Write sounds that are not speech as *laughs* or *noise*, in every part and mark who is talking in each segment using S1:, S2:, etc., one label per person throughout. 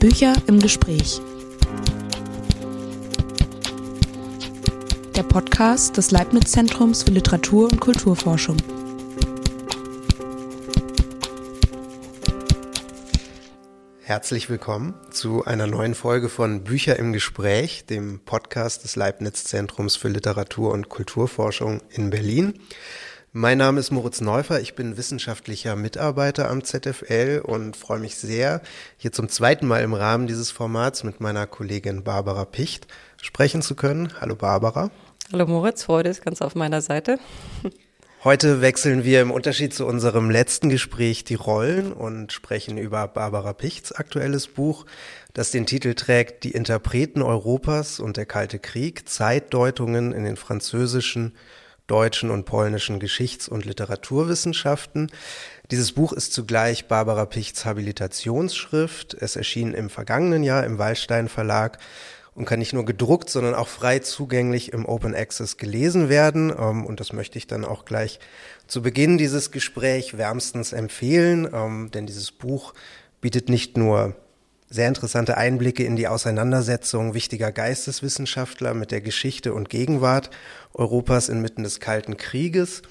S1: Bücher im Gespräch. Der Podcast des Leibniz-Zentrums für Literatur und Kulturforschung.
S2: Herzlich willkommen zu einer neuen Folge von Bücher im Gespräch, dem Podcast des Leibniz-Zentrums für Literatur und Kulturforschung in Berlin. Mein Name ist Moritz Neufer, ich bin wissenschaftlicher Mitarbeiter am ZFL und freue mich sehr, hier zum zweiten Mal im Rahmen dieses Formats mit meiner Kollegin Barbara Picht sprechen zu können. Hallo Barbara.
S3: Hallo Moritz, Freude ist ganz auf meiner Seite.
S2: Heute wechseln wir im Unterschied zu unserem letzten Gespräch die Rollen und sprechen über Barbara Pichts aktuelles Buch, das den Titel trägt Die Interpreten Europas und der Kalte Krieg, Zeitdeutungen in den französischen, deutschen und polnischen Geschichts- und Literaturwissenschaften. Dieses Buch ist zugleich Barbara Pichts Habilitationsschrift. Es erschien im vergangenen Jahr im Wallstein Verlag und kann nicht nur gedruckt, sondern auch frei zugänglich im Open Access gelesen werden. Ähm, und das möchte ich dann auch gleich zu Beginn dieses Gespräch wärmstens empfehlen, ähm, denn dieses Buch bietet nicht nur sehr interessante Einblicke in die Auseinandersetzung wichtiger Geisteswissenschaftler mit der Geschichte und Gegenwart Europas inmitten des Kalten Krieges.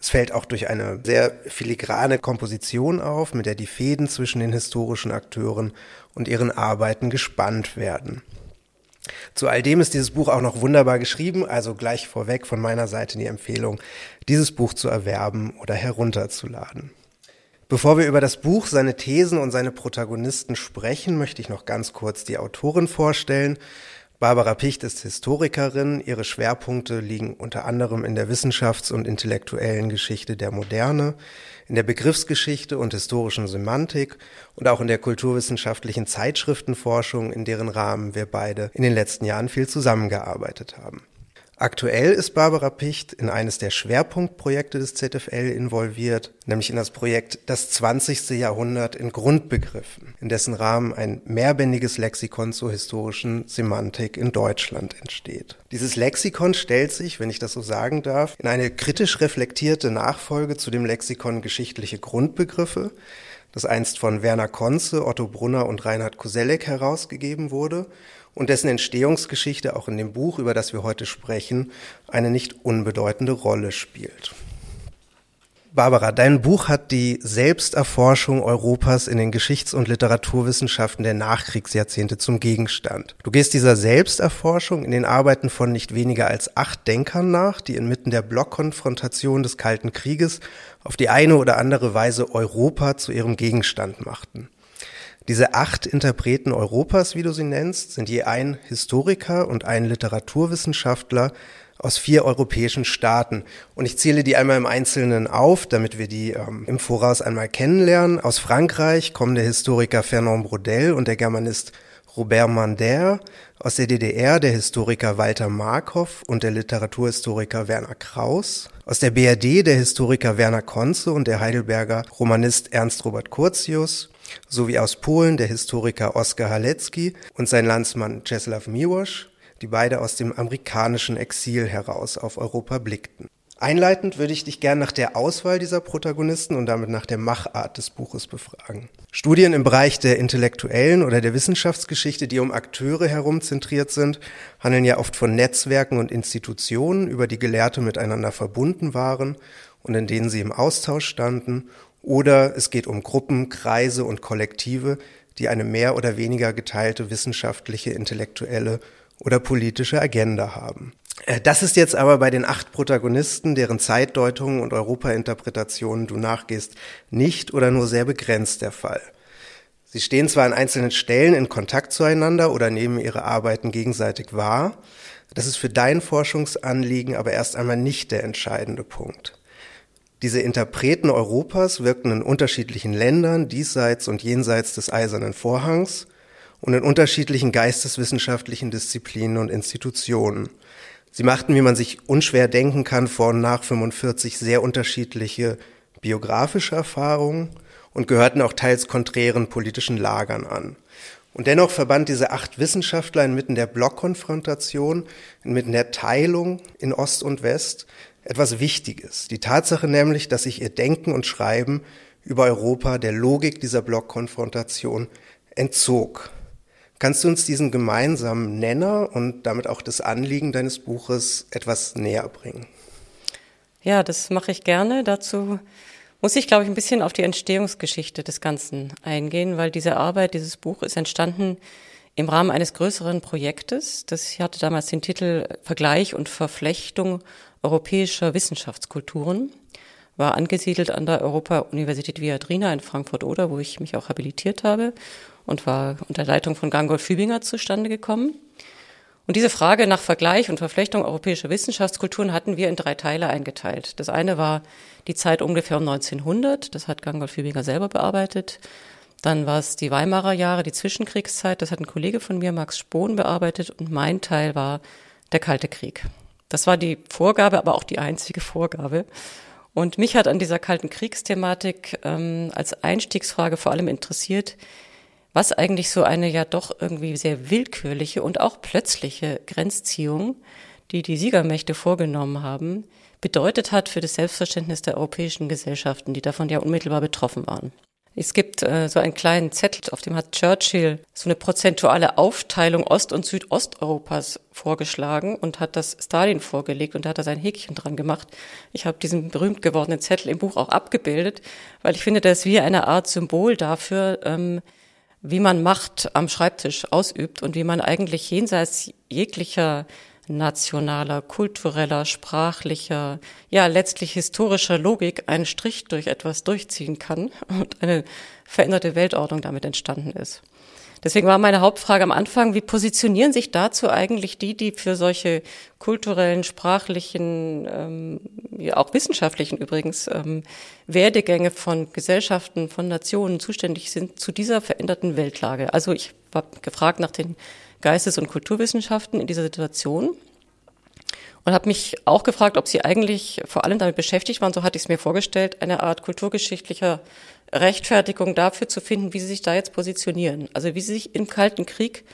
S2: Es fällt auch durch eine sehr filigrane Komposition auf, mit der die Fäden zwischen den historischen Akteuren und ihren Arbeiten gespannt werden. Zu all dem ist dieses Buch auch noch wunderbar geschrieben, also gleich vorweg von meiner Seite die Empfehlung, dieses Buch zu erwerben oder herunterzuladen. Bevor wir über das Buch, seine Thesen und seine Protagonisten sprechen, möchte ich noch ganz kurz die Autorin vorstellen. Barbara Picht ist Historikerin. Ihre Schwerpunkte liegen unter anderem in der Wissenschafts- und intellektuellen Geschichte der Moderne, in der Begriffsgeschichte und historischen Semantik und auch in der kulturwissenschaftlichen Zeitschriftenforschung, in deren Rahmen wir beide in den letzten Jahren viel zusammengearbeitet haben. Aktuell ist Barbara Picht in eines der Schwerpunktprojekte des ZFL involviert, nämlich in das Projekt Das 20. Jahrhundert in Grundbegriffen, in dessen Rahmen ein mehrbändiges Lexikon zur historischen Semantik in Deutschland entsteht. Dieses Lexikon stellt sich, wenn ich das so sagen darf, in eine kritisch reflektierte Nachfolge zu dem Lexikon geschichtliche Grundbegriffe, das einst von Werner Konze, Otto Brunner und Reinhard Koselleck herausgegeben wurde und dessen Entstehungsgeschichte auch in dem Buch, über das wir heute sprechen, eine nicht unbedeutende Rolle spielt. Barbara, dein Buch hat die Selbsterforschung Europas in den Geschichts- und Literaturwissenschaften der Nachkriegsjahrzehnte zum Gegenstand. Du gehst dieser Selbsterforschung in den Arbeiten von nicht weniger als acht Denkern nach, die inmitten der Blockkonfrontation des Kalten Krieges auf die eine oder andere Weise Europa zu ihrem Gegenstand machten. Diese acht Interpreten Europas, wie du sie nennst, sind je ein Historiker und ein Literaturwissenschaftler aus vier europäischen Staaten. Und ich zähle die einmal im Einzelnen auf, damit wir die ähm, im Voraus einmal kennenlernen. Aus Frankreich kommen der Historiker Fernand Brodel und der Germanist Robert Mander, aus der DDR der Historiker Walter Markov und der Literaturhistoriker Werner Kraus, aus der BRD der Historiker Werner Konze und der Heidelberger Romanist Ernst Robert Curtius, sowie aus Polen der Historiker Oskar Halecki und sein Landsmann Czesław Miłosz, die beide aus dem amerikanischen Exil heraus auf Europa blickten. Einleitend würde ich dich gern nach der Auswahl dieser Protagonisten und damit nach der Machart des Buches befragen. Studien im Bereich der intellektuellen oder der Wissenschaftsgeschichte, die um Akteure herum zentriert sind, handeln ja oft von Netzwerken und Institutionen, über die Gelehrte miteinander verbunden waren und in denen sie im Austausch standen oder es geht um Gruppen, Kreise und Kollektive, die eine mehr oder weniger geteilte wissenschaftliche, intellektuelle oder politische Agenda haben. Äh, das ist jetzt aber bei den acht Protagonisten, deren Zeitdeutungen und Europainterpretationen du nachgehst, nicht oder nur sehr begrenzt der Fall. Sie stehen zwar an einzelnen Stellen in Kontakt zueinander oder nehmen ihre Arbeiten gegenseitig wahr, das ist für dein Forschungsanliegen aber erst einmal nicht der entscheidende Punkt. Diese Interpreten Europas wirkten in unterschiedlichen Ländern, diesseits und jenseits des Eisernen Vorhangs und in unterschiedlichen geisteswissenschaftlichen Disziplinen und Institutionen. Sie machten, wie man sich unschwer denken kann, vor und nach 45 sehr unterschiedliche biografische Erfahrungen und gehörten auch teils konträren politischen Lagern an. Und dennoch verband diese acht Wissenschaftler inmitten der Blockkonfrontation, inmitten der Teilung in Ost und West etwas Wichtiges. Die Tatsache nämlich, dass sich ihr Denken und Schreiben über Europa der Logik dieser Blockkonfrontation entzog. Kannst du uns diesen gemeinsamen Nenner und damit auch das Anliegen deines Buches etwas näher bringen?
S3: Ja, das mache ich gerne. Dazu muss ich, glaube ich, ein bisschen auf die Entstehungsgeschichte des Ganzen eingehen, weil diese Arbeit, dieses Buch ist entstanden im Rahmen eines größeren Projektes. Das hatte damals den Titel Vergleich und Verflechtung europäischer Wissenschaftskulturen, war angesiedelt an der Europa-Universität Viadrina in Frankfurt-Oder, wo ich mich auch habilitiert habe und war unter Leitung von Gangolf Fübinger zustande gekommen. Und diese Frage nach Vergleich und Verflechtung europäischer Wissenschaftskulturen hatten wir in drei Teile eingeteilt. Das eine war die Zeit ungefähr um 1900, das hat Gangolf Fübinger selber bearbeitet. Dann war es die Weimarer Jahre, die Zwischenkriegszeit, das hat ein Kollege von mir, Max Spohn, bearbeitet. Und mein Teil war der Kalte Krieg. Das war die Vorgabe, aber auch die einzige Vorgabe. Und mich hat an dieser Kalten Kriegsthematik ähm, als Einstiegsfrage vor allem interessiert, was eigentlich so eine ja doch irgendwie sehr willkürliche und auch plötzliche Grenzziehung, die die Siegermächte vorgenommen haben, bedeutet hat für das Selbstverständnis der europäischen Gesellschaften, die davon ja unmittelbar betroffen waren. Es gibt äh, so einen kleinen Zettel, auf dem hat Churchill so eine prozentuale Aufteilung Ost- und Südosteuropas vorgeschlagen und hat das Stalin vorgelegt und da hat er sein Häkchen dran gemacht. Ich habe diesen berühmt gewordenen Zettel im Buch auch abgebildet, weil ich finde, das ist wie eine Art Symbol dafür, ähm, wie man Macht am Schreibtisch ausübt und wie man eigentlich jenseits jeglicher nationaler, kultureller, sprachlicher, ja letztlich historischer Logik einen Strich durch etwas durchziehen kann und eine veränderte Weltordnung damit entstanden ist. Deswegen war meine Hauptfrage am Anfang, wie positionieren sich dazu eigentlich die, die für solche kulturellen, sprachlichen, ähm, ja auch wissenschaftlichen übrigens, ähm, Werdegänge von Gesellschaften, von Nationen zuständig sind zu dieser veränderten Weltlage. Also ich war gefragt nach den Geistes- und Kulturwissenschaften in dieser Situation und habe mich auch gefragt, ob sie eigentlich vor allem damit beschäftigt waren, so hatte ich es mir vorgestellt, eine Art kulturgeschichtlicher Rechtfertigung dafür zu finden, wie sie sich da jetzt positionieren. Also wie sie sich im Kalten Krieg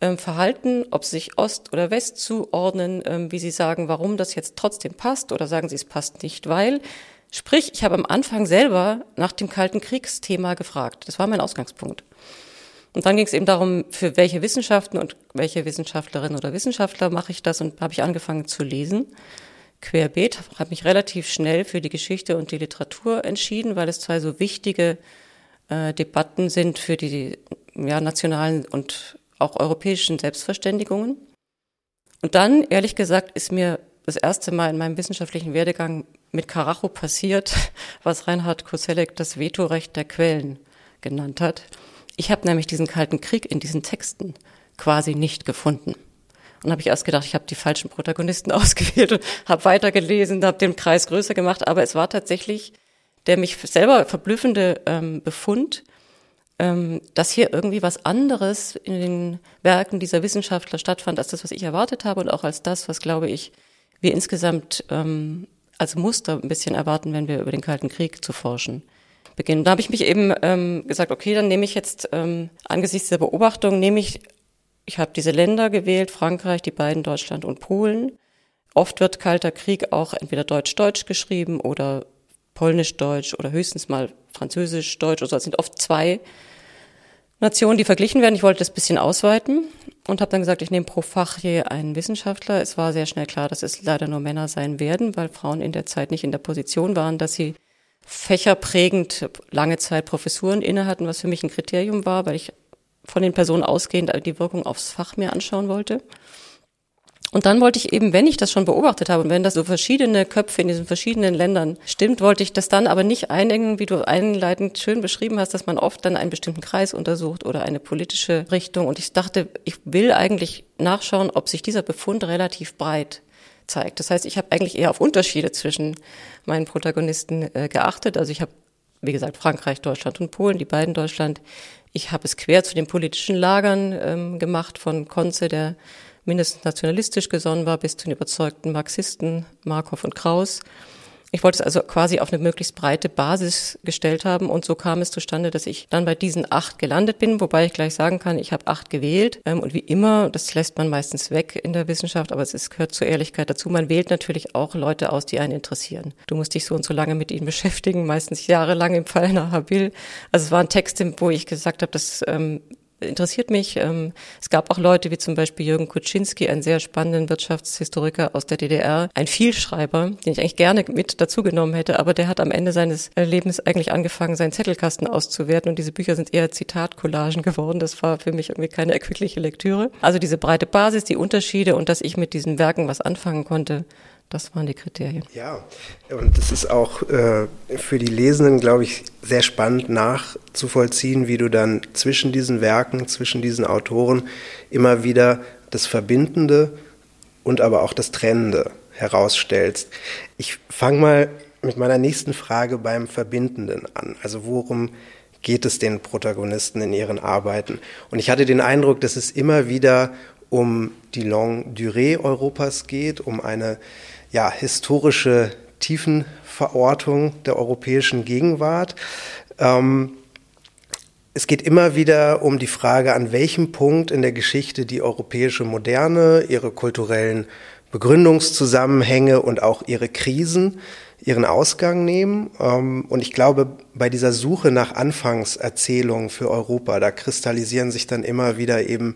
S3: ähm, verhalten, ob sie sich Ost oder West zuordnen, ähm, wie sie sagen, warum das jetzt trotzdem passt oder sagen sie, es passt nicht, weil. Sprich, ich habe am Anfang selber nach dem Kalten Kriegsthema gefragt. Das war mein Ausgangspunkt. Und dann ging es eben darum, für welche Wissenschaften und welche Wissenschaftlerin oder Wissenschaftler mache ich das und habe ich angefangen zu lesen. Querbeet, habe mich relativ schnell für die Geschichte und die Literatur entschieden, weil es zwei so wichtige äh, Debatten sind für die ja, nationalen und auch europäischen Selbstverständigungen. Und dann, ehrlich gesagt, ist mir das erste Mal in meinem wissenschaftlichen Werdegang mit Karacho passiert, *laughs* was Reinhard Koselleck das Vetorecht der Quellen genannt hat. Ich habe nämlich diesen Kalten Krieg in diesen Texten quasi nicht gefunden. Und habe ich erst gedacht, ich habe die falschen Protagonisten *laughs* ausgewählt und habe weitergelesen, habe den Kreis größer gemacht. Aber es war tatsächlich der mich selber verblüffende ähm, Befund, ähm, dass hier irgendwie was anderes in den Werken dieser Wissenschaftler stattfand, als das, was ich erwartet habe und auch als das, was, glaube ich, wir insgesamt ähm, als Muster ein bisschen erwarten, wenn wir über den Kalten Krieg zu forschen beginnen. Da habe ich mich eben ähm, gesagt, okay, dann nehme ich jetzt ähm, angesichts der Beobachtung, nehme ich, ich habe diese Länder gewählt, Frankreich, die beiden, Deutschland und Polen. Oft wird Kalter Krieg auch entweder Deutsch-Deutsch geschrieben oder Polnisch-Deutsch oder höchstens mal Französisch-Deutsch. Also es sind oft zwei Nationen, die verglichen werden. Ich wollte das bisschen ausweiten und habe dann gesagt, ich nehme pro Fach je einen Wissenschaftler. Es war sehr schnell klar, dass es leider nur Männer sein werden, weil Frauen in der Zeit nicht in der Position waren, dass sie fächerprägend lange Zeit Professuren inne hatten, was für mich ein Kriterium war, weil ich von den Personen ausgehend die Wirkung aufs Fach mir anschauen wollte. Und dann wollte ich eben, wenn ich das schon beobachtet habe und wenn das so verschiedene Köpfe in diesen verschiedenen Ländern stimmt, wollte ich das dann aber nicht einengen, wie du einleitend schön beschrieben hast, dass man oft dann einen bestimmten Kreis untersucht oder eine politische Richtung. Und ich dachte, ich will eigentlich nachschauen, ob sich dieser Befund relativ breit zeigt. Das heißt, ich habe eigentlich eher auf Unterschiede zwischen meinen Protagonisten äh, geachtet. Also ich habe, wie gesagt, Frankreich, Deutschland und Polen, die beiden Deutschland. Ich habe es quer zu den politischen Lagern ähm, gemacht, von Konze, der mindestens nationalistisch gesonnen war, bis zu den überzeugten Marxisten Markov und Kraus. Ich wollte es also quasi auf eine möglichst breite Basis gestellt haben und so kam es zustande, dass ich dann bei diesen acht gelandet bin, wobei ich gleich sagen kann, ich habe acht gewählt ähm, und wie immer, das lässt man meistens weg in der Wissenschaft, aber es ist, gehört zur Ehrlichkeit dazu, man wählt natürlich auch Leute aus, die einen interessieren. Du musst dich so und so lange mit ihnen *laughs* beschäftigen, meistens jahrelang im Fall nach Habil. Also es war ein Text, wo ich gesagt habe, das ähm, interessiert mich. Ähm, es gab auch Leute wie zum Beispiel Jürgen Kuczynski, einen sehr spannenden Wirtschaftshistoriker aus der DDR, ein Vielschreiber, den ich eigentlich gerne mit dazugenommen hätte, aber der hat am Ende seines Lebens eigentlich angefangen, seinen Zettelkasten auszuwerten und diese Bücher sind eher Zitatcollagen *laughs* geworden. Das war für mich irgendwie keine erquickliche Lektüre. Also diese breite Basis, die Unterschiede und dass ich mit diesen Werken was anfangen konnte, das waren die Kriterien.
S2: Ja, und das ist auch äh, für die Lesenden, glaube ich, sehr spannend nachzuvollziehen, wie du dann zwischen diesen Werken, zwischen diesen Autoren immer wieder das Verbindende und aber auch das Trennende herausstellst. Ich fange mal mit meiner nächsten Frage beim Verbindenden an. Also worum geht es den Protagonisten in ihren Arbeiten? Und ich hatte den Eindruck, dass es immer wieder um die Longue Durée Europas geht, um eine ja, historische Tiefenverortung der europäischen Gegenwart. Ähm, es geht immer wieder um die Frage, an welchem Punkt in der Geschichte die europäische Moderne, ihre kulturellen Begründungszusammenhänge und auch ihre Krisen ihren Ausgang nehmen. Ähm, und ich glaube, bei dieser Suche nach Anfangserzählungen für Europa, da kristallisieren sich dann immer wieder eben,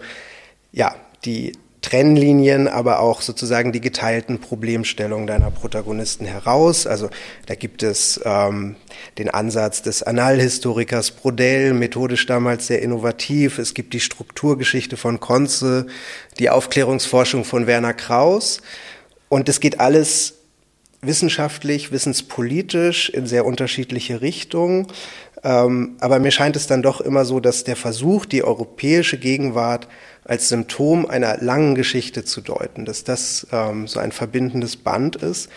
S2: ja, die Trennlinien, aber auch sozusagen die geteilten Problemstellungen deiner Protagonisten heraus. Also da gibt es ähm, den Ansatz des Analhistorikers Brodell, methodisch damals sehr innovativ. Es gibt die Strukturgeschichte von Konze, die Aufklärungsforschung von Werner Kraus. Und es geht alles wissenschaftlich, wissenspolitisch in sehr unterschiedliche Richtungen. Ähm, aber mir scheint es dann doch immer so, dass der Versuch, die europäische Gegenwart als Symptom einer langen Geschichte zu deuten, dass das ähm, so ein verbindendes Band ist.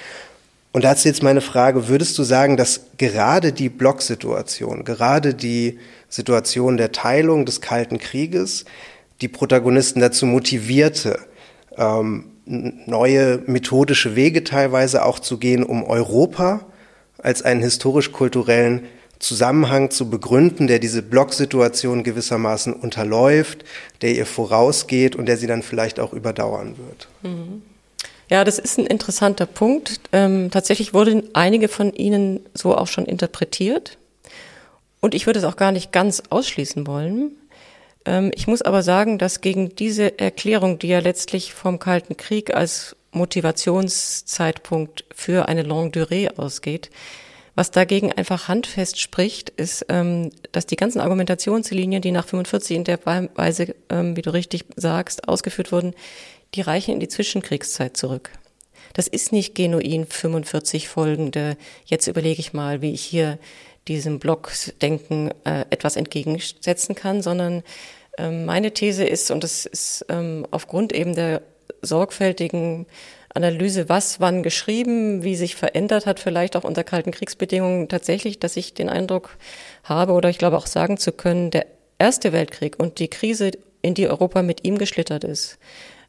S2: Und dazu jetzt meine Frage, würdest du sagen, dass gerade die Blocksituation, gerade die Situation der Teilung des Kalten Krieges die Protagonisten dazu motivierte, ähm, neue methodische Wege teilweise auch zu gehen, um Europa als einen historisch-kulturellen Zusammenhang zu begründen, der diese Blocksituation gewissermaßen unterläuft, der ihr vorausgeht und der sie dann vielleicht auch überdauern wird.
S3: Mhm. Ja, das ist ein interessanter Punkt. Ähm, tatsächlich wurden einige von Ihnen so auch schon interpretiert. Und ich würde es auch gar nicht ganz ausschließen wollen. Ähm, ich muss aber sagen, dass gegen diese Erklärung, die ja letztlich vom Kalten Krieg als Motivationszeitpunkt für eine Longue Durée ausgeht, was dagegen einfach handfest spricht, ist, ähm, dass die ganzen Argumentationslinien, die nach 45 in der Weise, ähm, wie du richtig sagst, ausgeführt wurden, die reichen in die Zwischenkriegszeit zurück. Das ist nicht genuin 45 folgende, jetzt überlege ich mal, wie ich hier diesem Blockdenken äh, etwas entgegensetzen kann, sondern ähm, meine These ist, und das ist aufgrund eben der sorgfältigen Analyse, was wann geschrieben, wie sich verändert hat, vielleicht auch unter kalten Kriegsbedingungen tatsächlich, dass ich den Eindruck habe oder ich glaube auch sagen zu können, der Erste Weltkrieg und die Krise, in die Europa mit ihm geschlittert ist,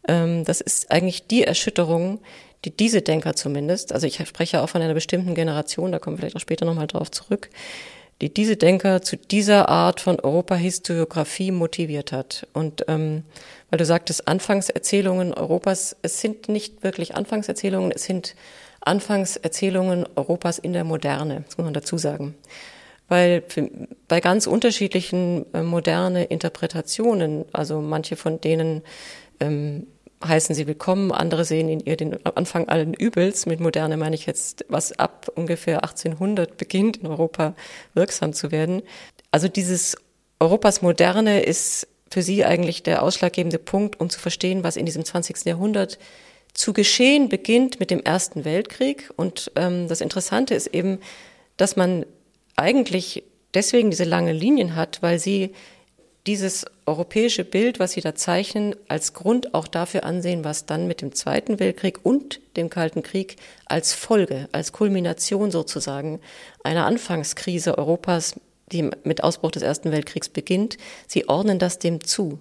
S3: ähm, das ist eigentlich die Erschütterung, die diese Denker zumindest, also ich spreche auch von einer bestimmten Generation, da kommen wir vielleicht auch später nochmal drauf zurück, die diese Denker zu dieser Art von Europahistoriografie motiviert hat. Und ähm, weil du sagtest, Anfangserzählungen Europas, es sind nicht wirklich Anfangserzählungen, es sind Anfangserzählungen Europas in der Moderne, das muss man dazu sagen. Weil bei ganz unterschiedlichen äh, moderne Interpretationen, also manche von denen ähm, heißen sie willkommen, andere sehen in ihr den Anfang allen Übels. Mit Moderne meine ich jetzt, was ab ungefähr 1800 beginnt, in Europa wirksam zu werden. Also dieses Europas Moderne ist für sie eigentlich der ausschlaggebende Punkt, um zu verstehen, was in diesem 20. Jahrhundert zu geschehen beginnt mit dem Ersten Weltkrieg. Und ähm, das Interessante ist eben, dass man eigentlich deswegen diese lange Linien hat, weil sie dieses europäische Bild, was Sie da zeichnen, als Grund auch dafür ansehen, was dann mit dem Zweiten Weltkrieg und dem Kalten Krieg als Folge, als Kulmination sozusagen einer Anfangskrise Europas, die mit Ausbruch des Ersten Weltkriegs beginnt, Sie ordnen das dem zu.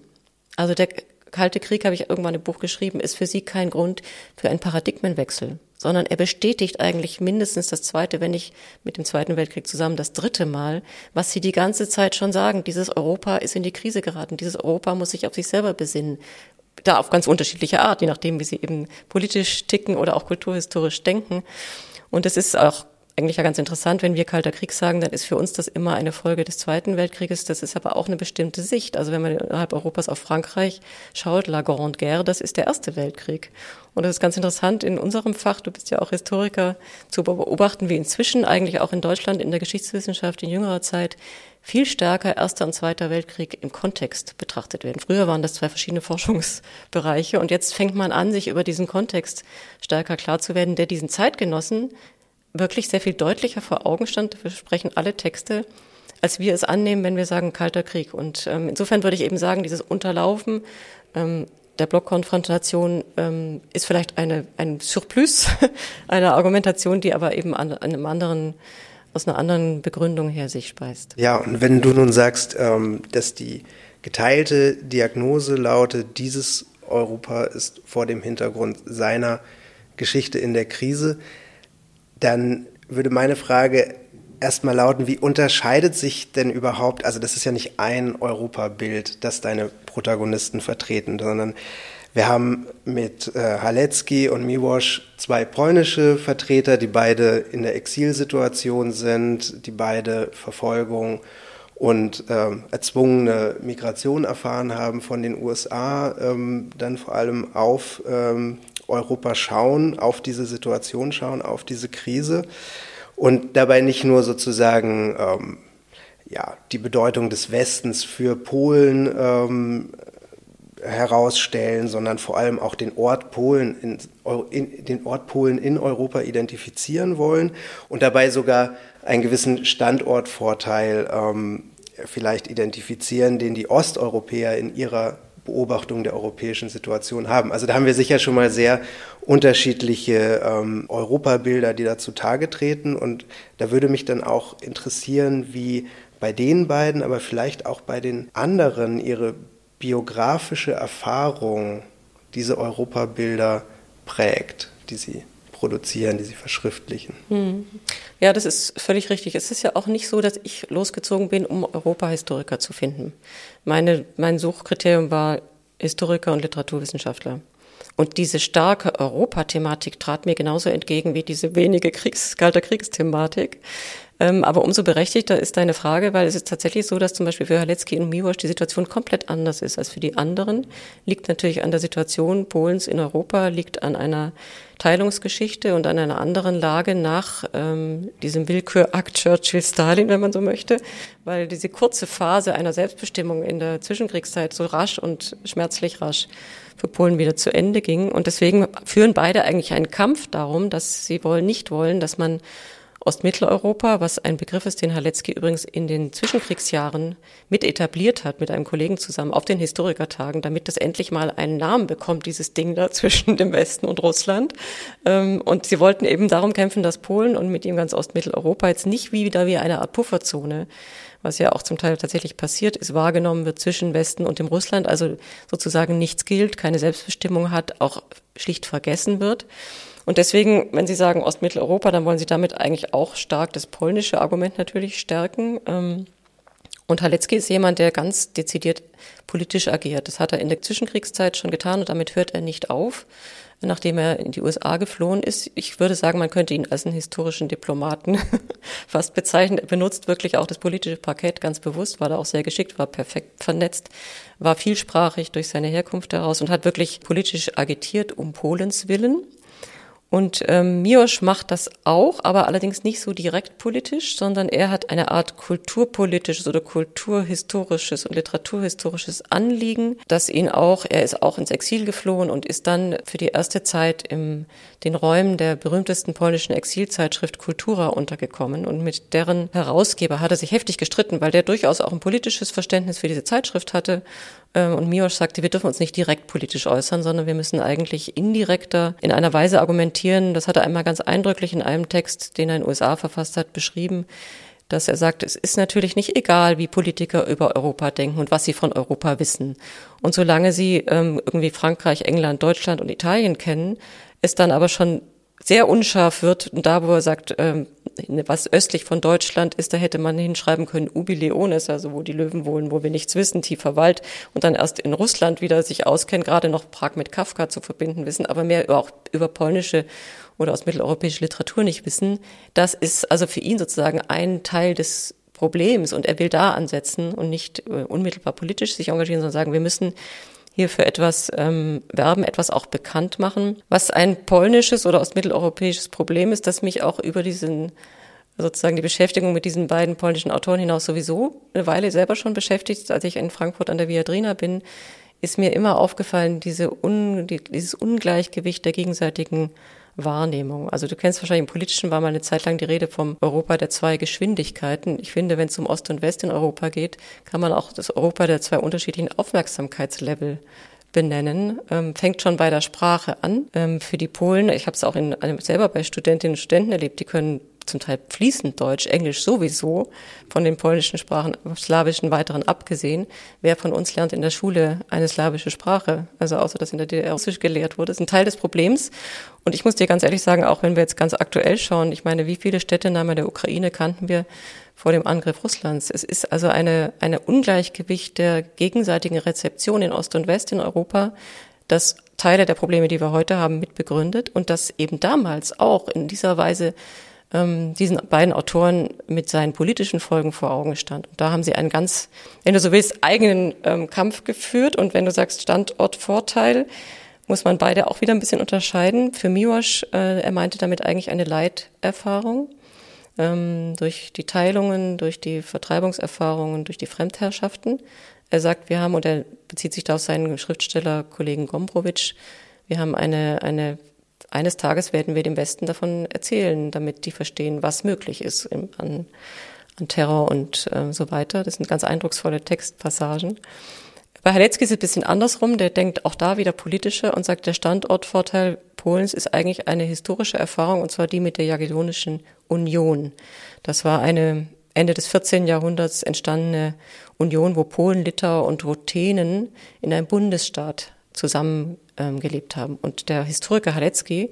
S3: Also der Kalte Krieg, habe ich irgendwann im Buch geschrieben, ist für Sie kein Grund für einen Paradigmenwechsel, sondern er bestätigt eigentlich mindestens das zweite, wenn nicht mit dem Zweiten Weltkrieg zusammen das dritte Mal, was sie die ganze Zeit schon sagen. Dieses Europa ist in die Krise geraten. Dieses Europa muss sich auf sich selber besinnen. Da auf ganz unterschiedliche Art, je nachdem, wie sie eben politisch ticken oder auch kulturhistorisch denken. Und es ist auch eigentlich ja ganz interessant, wenn wir Kalter Krieg sagen, dann ist für uns das immer eine Folge des Zweiten Weltkrieges. Das ist aber auch eine bestimmte Sicht. Also wenn man innerhalb Europas auf Frankreich schaut, La Grande Guerre, das ist der Erste Weltkrieg. Und das ist ganz interessant in unserem Fach, du bist ja auch Historiker, zu beobachten, wie inzwischen eigentlich auch in Deutschland in der Geschichtswissenschaft in jüngerer Zeit viel stärker Erster und Zweiter Weltkrieg im Kontext betrachtet werden. Früher waren das zwei verschiedene Forschungsbereiche und jetzt fängt man an, sich über diesen Kontext stärker klar zu werden, der diesen Zeitgenossen wirklich sehr viel deutlicher vor Augen stand. Wir sprechen alle Texte, als wir es annehmen, wenn wir sagen Kalter Krieg. Und ähm, insofern würde ich eben sagen, dieses Unterlaufen ähm, der Blockkonfrontation ähm, ist vielleicht eine, ein Surplus *laughs* einer Argumentation, die aber eben an, an einem anderen aus einer anderen Begründung her sich speist.
S2: Ja, und wenn du nun sagst, ähm, dass die geteilte Diagnose lautet, dieses Europa ist vor dem Hintergrund seiner Geschichte in der Krise, dann würde meine Frage erstmal lauten, wie unterscheidet sich denn überhaupt, also das ist ja nicht ein Europabild, das deine Protagonisten vertreten, sondern wir haben mit äh, Halecki und Miłosz zwei polnische Vertreter, die beide in der Exilsituation sind, die beide Verfolgung und ähm, erzwungene Migration erfahren haben von den USA, ähm, dann vor allem auf ähm, Europa schauen, auf diese Situation schauen, auf diese Krise und dabei nicht nur sozusagen ähm, ja, die Bedeutung des Westens für Polen ähm, herausstellen, sondern vor allem auch den Ort Polen in, in, den Ort Polen in Europa identifizieren wollen und dabei sogar einen gewissen Standortvorteil ähm, vielleicht identifizieren, den die Osteuropäer in ihrer Beobachtung der europäischen Situation haben. Also da haben wir sicher schon mal sehr unterschiedliche ähm, Europabilder, die da zutage treten. Und da würde mich dann auch interessieren, wie bei den beiden, aber vielleicht auch bei den anderen ihre biografische Erfahrung diese Europabilder prägt, die sie produzieren, die sie verschriftlichen. Hm.
S3: Ja, das ist völlig richtig. Es ist ja auch nicht so, dass ich losgezogen bin, um Europahistoriker zu finden. Meine, mein Suchkriterium war Historiker und Literaturwissenschaftler. Und diese starke Europathematik trat mir genauso entgegen wie diese wenige Kriegs-, kalter Kriegsthematik. Ähm, aber umso berechtigter ist deine Frage, weil es ist tatsächlich so, dass zum Beispiel für Halecki und Miłosz die Situation komplett anders ist als für die anderen. Liegt natürlich an der Situation Polens in Europa, liegt an einer Teilungsgeschichte und an einer anderen Lage nach ähm, diesem Willkürakt Churchill-Stalin, wenn man so möchte, weil diese kurze Phase einer Selbstbestimmung in der Zwischenkriegszeit so rasch und schmerzlich rasch für Polen wieder zu Ende ging. Und deswegen führen beide eigentlich einen Kampf darum, dass sie wollen, nicht wollen, dass man Ostmitteleuropa, was ein Begriff ist, den Halecki übrigens in den Zwischenkriegsjahren mit etabliert hat, mit einem Kollegen zusammen auf den Historikertagen, damit das endlich mal einen Namen bekommt, dieses Ding da *laughs* zwischen dem Westen und Russland. Ähm, und sie wollten eben darum kämpfen, dass Polen und mit ihm ganz Ostmitteleuropa jetzt nicht wieder wie eine Art Pufferzone was ja auch zum Teil tatsächlich passiert ist, wahrgenommen wird zwischen Westen und dem Russland, also sozusagen nichts gilt, keine Selbstbestimmung hat, auch schlicht vergessen wird. Und deswegen, wenn Sie sagen Ostmitteleuropa, dann wollen Sie damit eigentlich auch stark das polnische Argument natürlich stärken. Ähm, und Halecki ist jemand, der ganz dezidiert politisch agiert. Das hat er in der Zwischenkriegszeit schon getan und damit hört er nicht auf, nachdem er in die USA geflohen ist. Ich würde sagen, man könnte ihn als einen historischen Diplomaten *laughs* fast bezeichnen. Er benutzt wirklich auch das politische Parkett ganz bewusst, war da auch sehr geschickt, war perfekt vernetzt, war vielsprachig durch seine Herkunft heraus und hat wirklich politisch agitiert um Polens Willen. Und ähm, Miosch macht das auch, aber allerdings nicht so direkt politisch, sondern er hat eine Art kulturpolitisches oder kulturhistorisches und literaturhistorisches Anliegen, das ihn auch, er ist auch ins Exil geflohen und ist dann für die erste Zeit in den Räumen der berühmtesten polnischen Exilzeitschrift Kultura untergekommen. Und mit deren Herausgeber hat er sich heftig gestritten, weil der durchaus auch ein politisches Verständnis für diese Zeitschrift hatte und Miosch sagte, wir dürfen uns nicht direkt politisch äußern, sondern wir müssen eigentlich indirekter in einer Weise argumentieren. Das hat er einmal ganz eindrücklich in einem Text, den er in den USA verfasst hat, beschrieben, dass er sagt, es ist natürlich nicht egal, wie Politiker über Europa denken und was sie von Europa wissen. Und solange sie ähm, irgendwie Frankreich, England, Deutschland und Italien kennen, ist dann aber schon sehr unscharf wird. Da, wo er sagt, ähm, was östlich von Deutschland ist, da hätte man hinschreiben können, Ubi Leones, also wo die Löwen wohnen, wo wir nichts wissen, tiefer Wald. Und dann erst in Russland wieder sich auskennen, gerade noch Prag mit Kafka zu verbinden wissen, aber mehr auch über polnische oder aus mitteleuropäischer Literatur nicht wissen. Das ist also für ihn sozusagen ein Teil des Problems und er will da ansetzen und nicht äh, unmittelbar politisch sich engagieren, sondern sagen, wir müssen hier für etwas ähm, werben, etwas auch bekannt machen. Was ein polnisches oder ostmitteleuropäisches Problem ist, das mich auch über diesen sozusagen die Beschäftigung mit diesen beiden polnischen Autoren hinaus sowieso eine Weile selber schon beschäftigt. Als ich in Frankfurt an der Viadrina bin, ist mir immer aufgefallen, diese un, die, dieses Ungleichgewicht der gegenseitigen Wahrnehmung. Also du kennst wahrscheinlich im Politischen war mal eine Zeit lang die Rede vom Europa der zwei Geschwindigkeiten. Ich finde, wenn es um Ost und West in Europa geht, kann man auch das Europa der zwei unterschiedlichen Aufmerksamkeitslevel benennen, ähm, fängt schon bei der Sprache an. Ähm, für die Polen, ich habe es auch in, selber bei Studentinnen und Studenten erlebt, die können zum Teil fließend Deutsch, Englisch sowieso, von den polnischen Sprachen, slawischen weiteren abgesehen. Wer von uns lernt in der Schule eine slawische Sprache? Also außer dass in der DDR Russisch gelehrt wurde, ist ein Teil des Problems. Und ich muss dir ganz ehrlich sagen, auch wenn wir jetzt ganz aktuell schauen, ich meine, wie viele Städtenamen der Ukraine kannten wir vor dem Angriff Russlands? Es ist also eine, eine Ungleichgewicht der gegenseitigen Rezeption in Ost und West in Europa, das Teile der Probleme, die wir heute haben, mitbegründet und das eben damals auch in dieser Weise ähm, diesen beiden Autoren mit seinen politischen Folgen vor Augen stand. Und da haben sie einen ganz, wenn du so willst, eigenen ähm, Kampf geführt. Und wenn du sagst Standortvorteil, muss man beide auch wieder ein bisschen unterscheiden. Für Miwasch, äh, er meinte damit eigentlich eine Leiterfahrung ähm, durch die Teilungen, durch die Vertreibungserfahrungen, durch die Fremdherrschaften. Er sagt, wir haben, und er bezieht sich da auf seinen Schriftstellerkollegen Gombrowitsch, wir haben eine, eine eines Tages werden wir dem Westen davon erzählen, damit die verstehen, was möglich ist im, an, an Terror und äh, so weiter. Das sind ganz eindrucksvolle Textpassagen. Bei Halecki ist es ein bisschen andersrum. Der denkt auch da wieder politischer und sagt, der Standortvorteil Polens ist eigentlich eine historische Erfahrung, und zwar die mit der Jagiellonischen Union. Das war eine Ende des 14. Jahrhunderts entstandene Union, wo Polen, Litauer und Ruthenen in einem Bundesstaat zusammen ähm, gelebt haben. Und der Historiker Halecki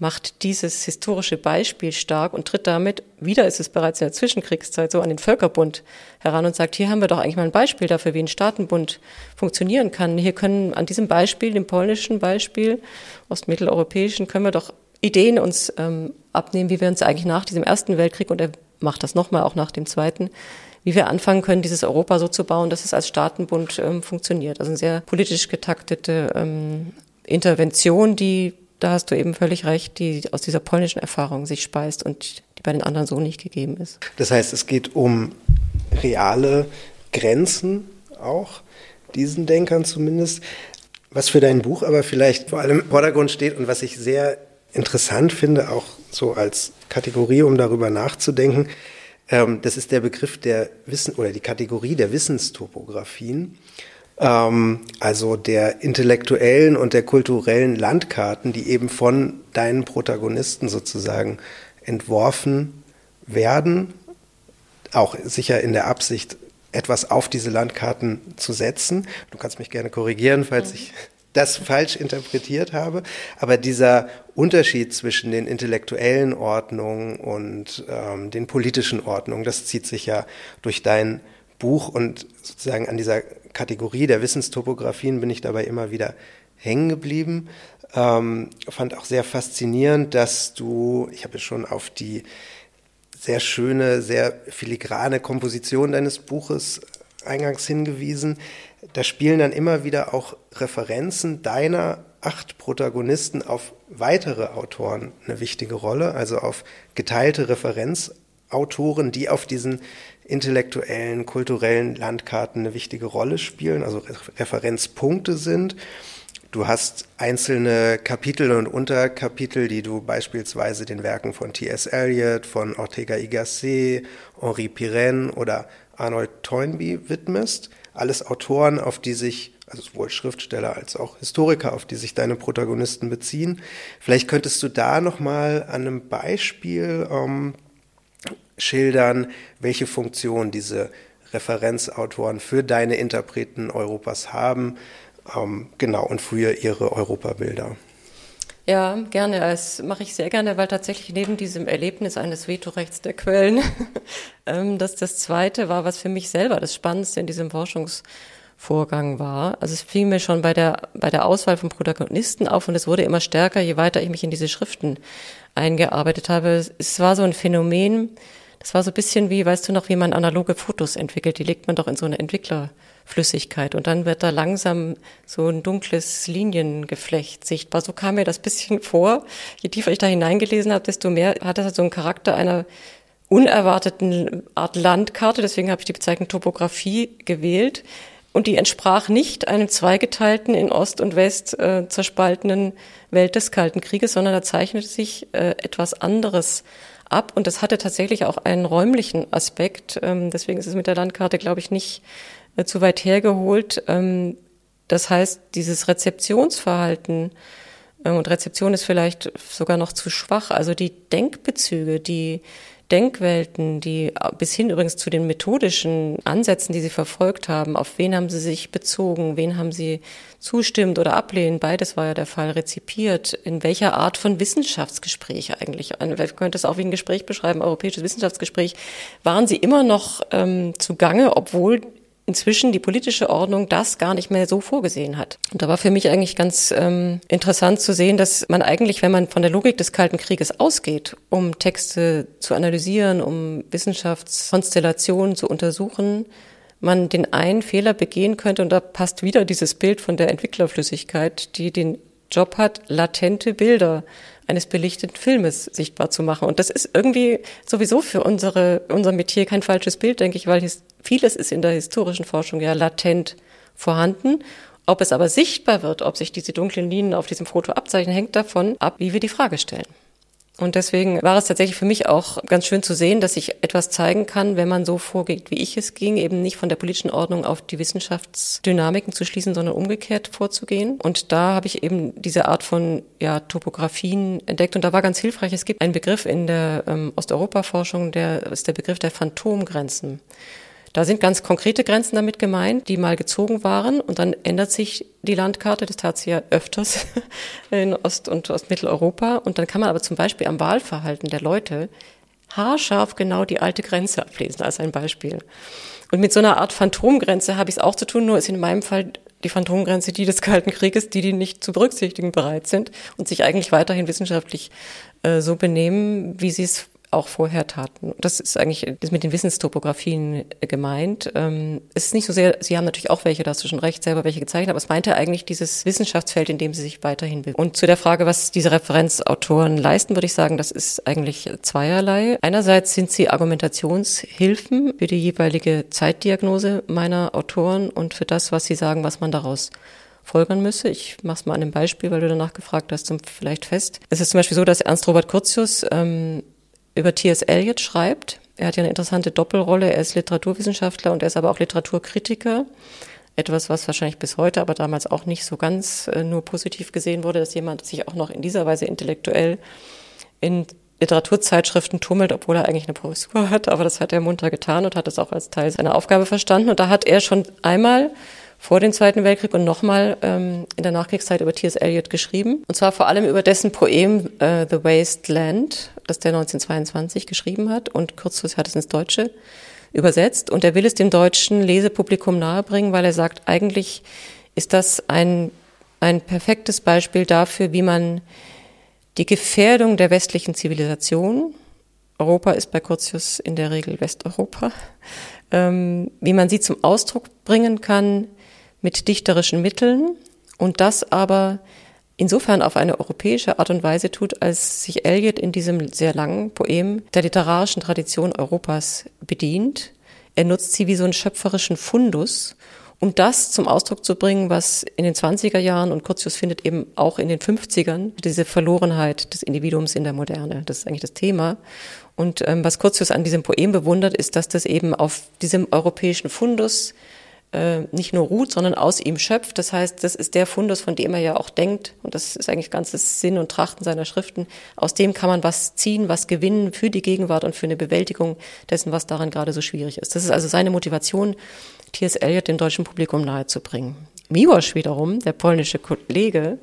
S3: macht dieses historische Beispiel stark und tritt damit, wieder ist es bereits in der Zwischenkriegszeit so, an den Völkerbund heran und sagt, hier haben wir doch eigentlich mal ein Beispiel dafür, wie ein Staatenbund funktionieren kann. Hier können an diesem Beispiel, dem polnischen Beispiel, ostmitteleuropäischen, können wir doch Ideen uns ähm, abnehmen, wie wir uns eigentlich nach diesem Ersten Weltkrieg, und er macht das nochmal auch nach dem Zweiten, wie wir anfangen können, dieses Europa so zu bauen, dass es als Staatenbund ähm, funktioniert. Also eine sehr politisch getaktete ähm, Intervention, die, da hast du eben völlig recht, die aus dieser polnischen Erfahrung sich speist und die bei den anderen so nicht gegeben ist.
S2: Das heißt, es geht um reale Grenzen auch, diesen Denkern zumindest. Was für dein Buch aber vielleicht vor allem im Vordergrund steht und was ich sehr interessant finde, auch so als Kategorie, um darüber nachzudenken, ähm, das ist der Begriff der Wissen oder die Kategorie der Wissenstopographien, ähm, also der intellektuellen und der kulturellen Landkarten, die eben von deinen Protagonisten sozusagen entworfen werden, auch sicher in der Absicht, etwas auf diese Landkarten zu setzen. Du kannst mich gerne korrigieren, falls mhm. ich das falsch interpretiert habe. Aber dieser Unterschied zwischen den intellektuellen Ordnungen und ähm, den politischen Ordnungen, das zieht sich ja durch dein Buch und sozusagen an dieser Kategorie der Wissenstopographien bin ich dabei immer wieder hängen geblieben. Ähm, fand auch sehr faszinierend, dass du, ich habe schon auf die sehr schöne, sehr filigrane Komposition deines Buches eingangs hingewiesen, da spielen dann immer wieder auch Referenzen deiner acht Protagonisten auf weitere Autoren eine wichtige Rolle, also auf geteilte Referenzautoren, die auf diesen intellektuellen, kulturellen Landkarten eine wichtige Rolle spielen, also Referenzpunkte sind. Du hast einzelne Kapitel und Unterkapitel, die du beispielsweise den Werken von T.S. Eliot, von Ortega y Gasset, Henri Pirenne oder Arnold Toynbee widmest alles Autoren, auf die sich, also sowohl Schriftsteller als auch Historiker, auf die sich deine Protagonisten beziehen. Vielleicht könntest du da nochmal an einem Beispiel ähm, schildern, welche Funktion diese Referenzautoren für deine Interpreten Europas haben, ähm, genau, und für ihre Europabilder.
S3: Ja, gerne. Das mache ich sehr gerne, weil tatsächlich neben diesem Erlebnis eines Vetorechts der Quellen, *laughs* ähm, dass das zweite war, was für mich selber das Spannendste in diesem Forschungsvorgang war. Also es fiel mir schon bei der, bei der Auswahl von Protagonisten auf und es wurde immer stärker, je weiter ich mich in diese Schriften eingearbeitet habe. Es war so ein Phänomen, das war so ein bisschen wie, weißt du noch, wie man analoge Fotos entwickelt. Die legt man doch in so eine Entwicklerflüssigkeit und dann wird da langsam so ein dunkles Liniengeflecht sichtbar. So kam mir das bisschen *laughs* vor. Je tiefer ich da hineingelesen habe, desto mehr hat das so einen Charakter einer unerwarteten Art Landkarte. Deswegen habe ich die Bezeichnung Topografie gewählt. Und die entsprach nicht einem zweigeteilten, in Ost und West äh, zerspaltenen Welt des Kalten Krieges, sondern da zeichnete sich äh, etwas anderes ab. Und das hatte tatsächlich auch einen räumlichen Aspekt. Ähm, deswegen ist es mit der Landkarte, glaube ich, nicht zu weit hergeholt. Ähm, das heißt, dieses Rezeptionsverhalten, ähm, und Rezeption ist vielleicht sogar noch zu schwach, also die Denkbezüge, die Denkwelten, die bis hin übrigens zu den methodischen Ansätzen, die Sie verfolgt haben, auf wen haben Sie sich bezogen, wen haben Sie zustimmt oder ablehnt, beides war ja der Fall, rezipiert, in welcher Art von Wissenschaftsgespräch eigentlich, man könnte es auch wie ein Gespräch beschreiben, europäisches Wissenschaftsgespräch, waren Sie immer noch ähm, zugange, obwohl inzwischen die politische Ordnung das gar nicht mehr so vorgesehen hat. Und da war für mich eigentlich ganz ähm, interessant zu sehen, dass man eigentlich, wenn man von der Logik des Kalten Krieges ausgeht, um Texte zu analysieren, um Wissenschaftskonstellationen zu untersuchen, man den einen Fehler begehen könnte, und da passt wieder dieses Bild von der Entwicklerflüssigkeit, die den Job hat, latente Bilder eines belichteten Filmes sichtbar zu machen. Und das ist irgendwie sowieso für unsere, unser Metier kein falsches Bild, denke ich, weil vieles ist in der historischen Forschung ja latent vorhanden. Ob es aber sichtbar wird, ob sich diese dunklen Linien auf diesem Foto abzeichnen, hängt davon ab, wie wir die Frage stellen. Und deswegen war es tatsächlich für mich auch ganz schön zu sehen, dass ich etwas zeigen kann, wenn man so vorgeht, wie ich es ging, eben nicht von der politischen Ordnung auf die Wissenschaftsdynamiken zu schließen, sondern umgekehrt vorzugehen. Und da habe ich eben diese Art von ja, Topografien entdeckt. Und da war ganz hilfreich, es gibt einen Begriff in der ähm, Osteuropa-Forschung, der ist der Begriff der Phantomgrenzen. Da sind ganz konkrete Grenzen damit gemeint, die mal gezogen waren und dann ändert sich die Landkarte, das tat sie ja öfters *laughs* in Ost- und Ostmitteleuropa und dann kann man aber zum Beispiel am Wahlverhalten der Leute haarscharf genau die alte Grenze ablesen, als ein Beispiel. Und mit so einer Art Phantomgrenze habe ich es auch zu tun, nur ist in meinem Fall die Phantomgrenze die des Kalten Krieges, die die nicht zu berücksichtigen bereit sind und sich eigentlich weiterhin wissenschaftlich äh, so benehmen, wie sie es auch vorher taten. Das ist eigentlich das mit den Wissenstopografien gemeint. Ähm, es ist nicht so sehr, Sie haben natürlich auch welche, da hast du schon recht, selber welche gezeichnet, aber es meinte eigentlich dieses Wissenschaftsfeld, in dem Sie sich weiterhin bewegen. Und zu der Frage, was diese Referenzautoren leisten, würde ich sagen, das ist eigentlich zweierlei. Einerseits sind sie Argumentationshilfen für die jeweilige Zeitdiagnose meiner Autoren und für das, was sie sagen, was man daraus folgern müsse. Ich mache es mal an einem Beispiel, weil du danach gefragt hast, zum vielleicht fest. Es ist zum Beispiel so, dass Ernst Robert Curtius ähm, über T.S. Eliot schreibt. Er hat ja eine interessante Doppelrolle. Er ist Literaturwissenschaftler und er ist aber auch Literaturkritiker. Etwas, was wahrscheinlich bis heute, aber damals auch nicht so ganz äh, nur positiv gesehen wurde, dass jemand sich auch noch in dieser Weise intellektuell in Literaturzeitschriften tummelt, obwohl er eigentlich eine Professur hat. Aber das hat er munter getan und hat es auch als Teil seiner Aufgabe verstanden. Und da hat er schon einmal vor dem Zweiten Weltkrieg und nochmal ähm, in der Nachkriegszeit über T.S. Eliot geschrieben. Und zwar vor allem über dessen Poem äh, The Waste Land, das der 1922 geschrieben hat und Kurzschluss hat es ins Deutsche übersetzt. Und er will es dem deutschen Lesepublikum nahebringen, weil er sagt, eigentlich ist das ein, ein perfektes Beispiel dafür, wie man die Gefährdung der westlichen Zivilisation, Europa ist bei Curtius in der Regel Westeuropa, ähm, wie man sie zum Ausdruck bringen kann, mit dichterischen Mitteln und das aber insofern auf eine europäische Art und Weise tut, als sich Eliot in diesem sehr langen Poem der literarischen Tradition Europas bedient. Er nutzt sie wie so einen schöpferischen Fundus, um das zum Ausdruck zu bringen, was in den 20er Jahren und Curtius findet eben auch in den 50ern diese Verlorenheit des Individuums in der Moderne. Das ist eigentlich das Thema. Und ähm, was Curtius an diesem Poem bewundert, ist, dass das eben auf diesem europäischen Fundus äh, nicht nur ruht, sondern aus ihm schöpft. Das heißt, das ist der Fundus, von dem er ja auch denkt, und das ist eigentlich ganzes Sinn und Trachten seiner Schriften. Aus dem kann man was ziehen, was gewinnen für die Gegenwart und für eine Bewältigung dessen, was daran gerade so schwierig ist. Das ist also seine Motivation, T.S. Eliot dem deutschen Publikum nahezubringen. Miłosz wiederum, der polnische Kollege,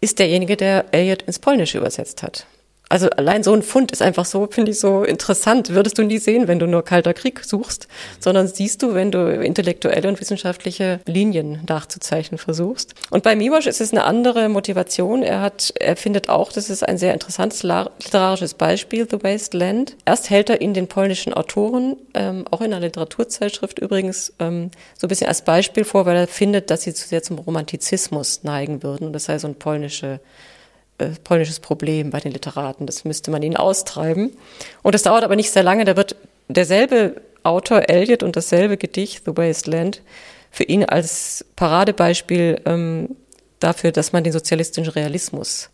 S3: ist derjenige, der Eliot ins Polnische übersetzt hat. Also allein so ein Fund ist einfach so, finde ich, so interessant. Würdest du nie sehen, wenn du nur Kalter Krieg suchst, sondern siehst du, wenn du intellektuelle und wissenschaftliche Linien nachzuzeichnen versuchst. Und bei Miłosz ist es eine andere Motivation. Er hat, er findet auch, das ist ein sehr interessantes literarisches Beispiel, The Wasteland. Erst hält er ihn den polnischen Autoren, ähm, auch in einer Literaturzeitschrift übrigens, ähm, so ein bisschen als Beispiel vor, weil er findet, dass sie zu sehr zum Romantizismus neigen würden. Und das sei so ein polnische polnisches Problem bei den Literaten. Das müsste man ihnen austreiben. Und das dauert aber nicht sehr lange. Da wird derselbe Autor Eliot und dasselbe Gedicht The Wasteland für ihn als Paradebeispiel ähm, dafür, dass man den sozialistischen Realismus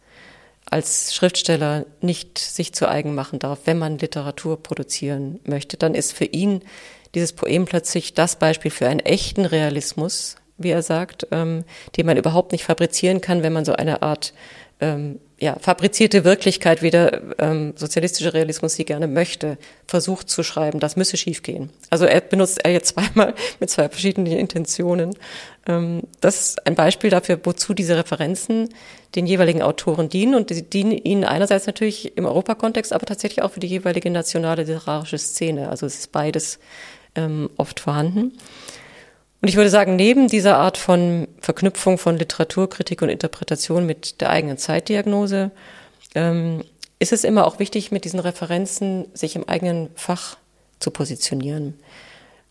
S3: als Schriftsteller nicht sich zu eigen machen darf, wenn man Literatur produzieren möchte, dann ist für ihn dieses Poem plötzlich das Beispiel für einen echten Realismus, wie er sagt, ähm, den man überhaupt nicht fabrizieren kann, wenn man so eine Art ähm, ja, fabrizierte Wirklichkeit, wie der ähm, sozialistische Realismus sie gerne möchte, versucht zu schreiben, das müsse schiefgehen. Also er benutzt er jetzt *laughs* zweimal mit zwei verschiedenen Intentionen. Ähm, das ist ein Beispiel dafür, wozu diese Referenzen den jeweiligen Autoren dienen. Und die dienen ihnen einerseits natürlich im Europakontext, aber tatsächlich auch für die jeweilige nationale literarische Szene. Also es ist beides ähm, oft vorhanden. Und ich würde sagen, neben dieser Art von Verknüpfung von Literaturkritik und Interpretation mit der eigenen Zeitdiagnose ähm, ist es immer auch wichtig, mit diesen Referenzen sich im eigenen Fach zu positionieren.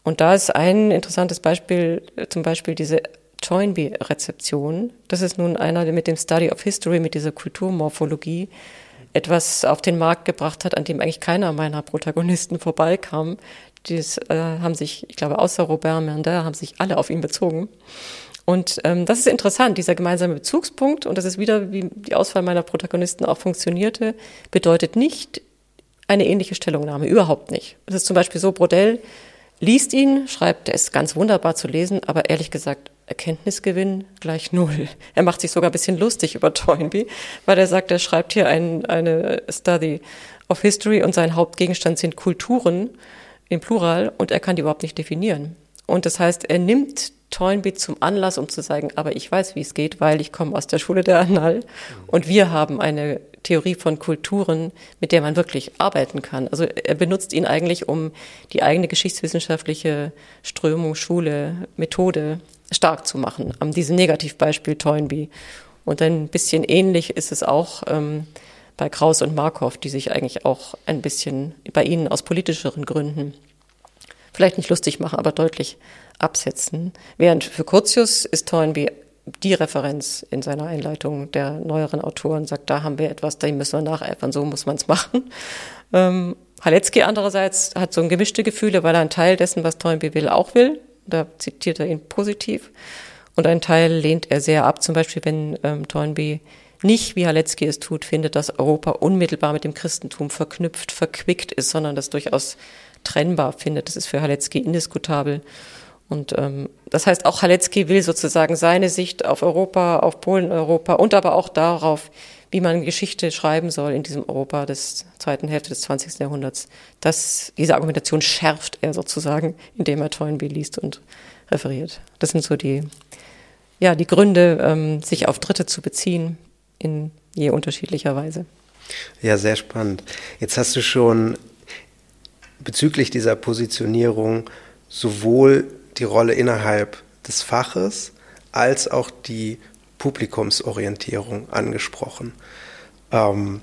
S3: Und da ist ein interessantes Beispiel, äh, zum Beispiel diese Toynbee-Rezeption. Das ist nun einer, der mit dem Study of History, mit dieser Kulturmorphologie etwas auf den Markt gebracht hat, an dem eigentlich keiner meiner Protagonisten vorbeikam, das äh, haben sich, ich glaube, außer Robert Mendel haben sich alle auf ihn bezogen. Und ähm, das ist interessant, dieser gemeinsame Bezugspunkt, und das ist wieder, wie die Auswahl meiner Protagonisten auch funktionierte, bedeutet nicht eine ähnliche Stellungnahme, überhaupt nicht. Es ist zum Beispiel so, Brodell liest ihn, schreibt, er ist ganz wunderbar zu lesen, aber ehrlich gesagt, Erkenntnisgewinn gleich null. Er macht sich sogar ein bisschen lustig über Toynbee, weil er sagt, er schreibt hier ein, eine Study of History und sein Hauptgegenstand sind Kulturen im Plural und er kann die überhaupt nicht definieren. Und das heißt, er nimmt Toynbee zum Anlass, um zu sagen, aber ich weiß, wie es geht, weil ich komme aus der Schule der Annal und wir haben eine Theorie von Kulturen, mit der man wirklich arbeiten kann. Also er benutzt ihn eigentlich, um die eigene geschichtswissenschaftliche Strömung, Schule, Methode stark zu machen, am diesem Negativbeispiel Toynbee. Und ein bisschen ähnlich ist es auch ähm, bei Kraus und Markov, die sich eigentlich auch ein bisschen bei ihnen aus politischeren Gründen vielleicht nicht lustig machen, aber deutlich absetzen. Während für Curtius ist Toynbee die Referenz in seiner Einleitung der neueren Autoren, sagt, da haben wir etwas, da müssen wir nacheifern, so muss man es machen. Ähm, Halecki andererseits hat so ein gemischte Gefühle, weil er einen Teil dessen, was Toynbee will, auch will. Da zitiert er ihn positiv. Und einen Teil lehnt er sehr ab, zum Beispiel wenn ähm, Toynbee nicht, wie Halecki es tut, findet, dass Europa unmittelbar mit dem Christentum verknüpft, verquickt ist, sondern das durchaus trennbar findet. Das ist für Halecki indiskutabel. Und ähm, das heißt, auch Halecki will sozusagen seine Sicht auf Europa, auf Polen-Europa und aber auch darauf, wie man Geschichte schreiben soll in diesem Europa des zweiten Hälfte des 20. Jahrhunderts. Das, diese Argumentation schärft er sozusagen, indem er Toynbee liest und referiert. Das sind so die, ja, die Gründe, ähm, sich auf Dritte zu beziehen, in je unterschiedlicher Weise.
S2: Ja, sehr spannend. Jetzt hast du schon bezüglich dieser Positionierung sowohl die Rolle innerhalb des Faches als auch die Publikumsorientierung angesprochen. Ähm,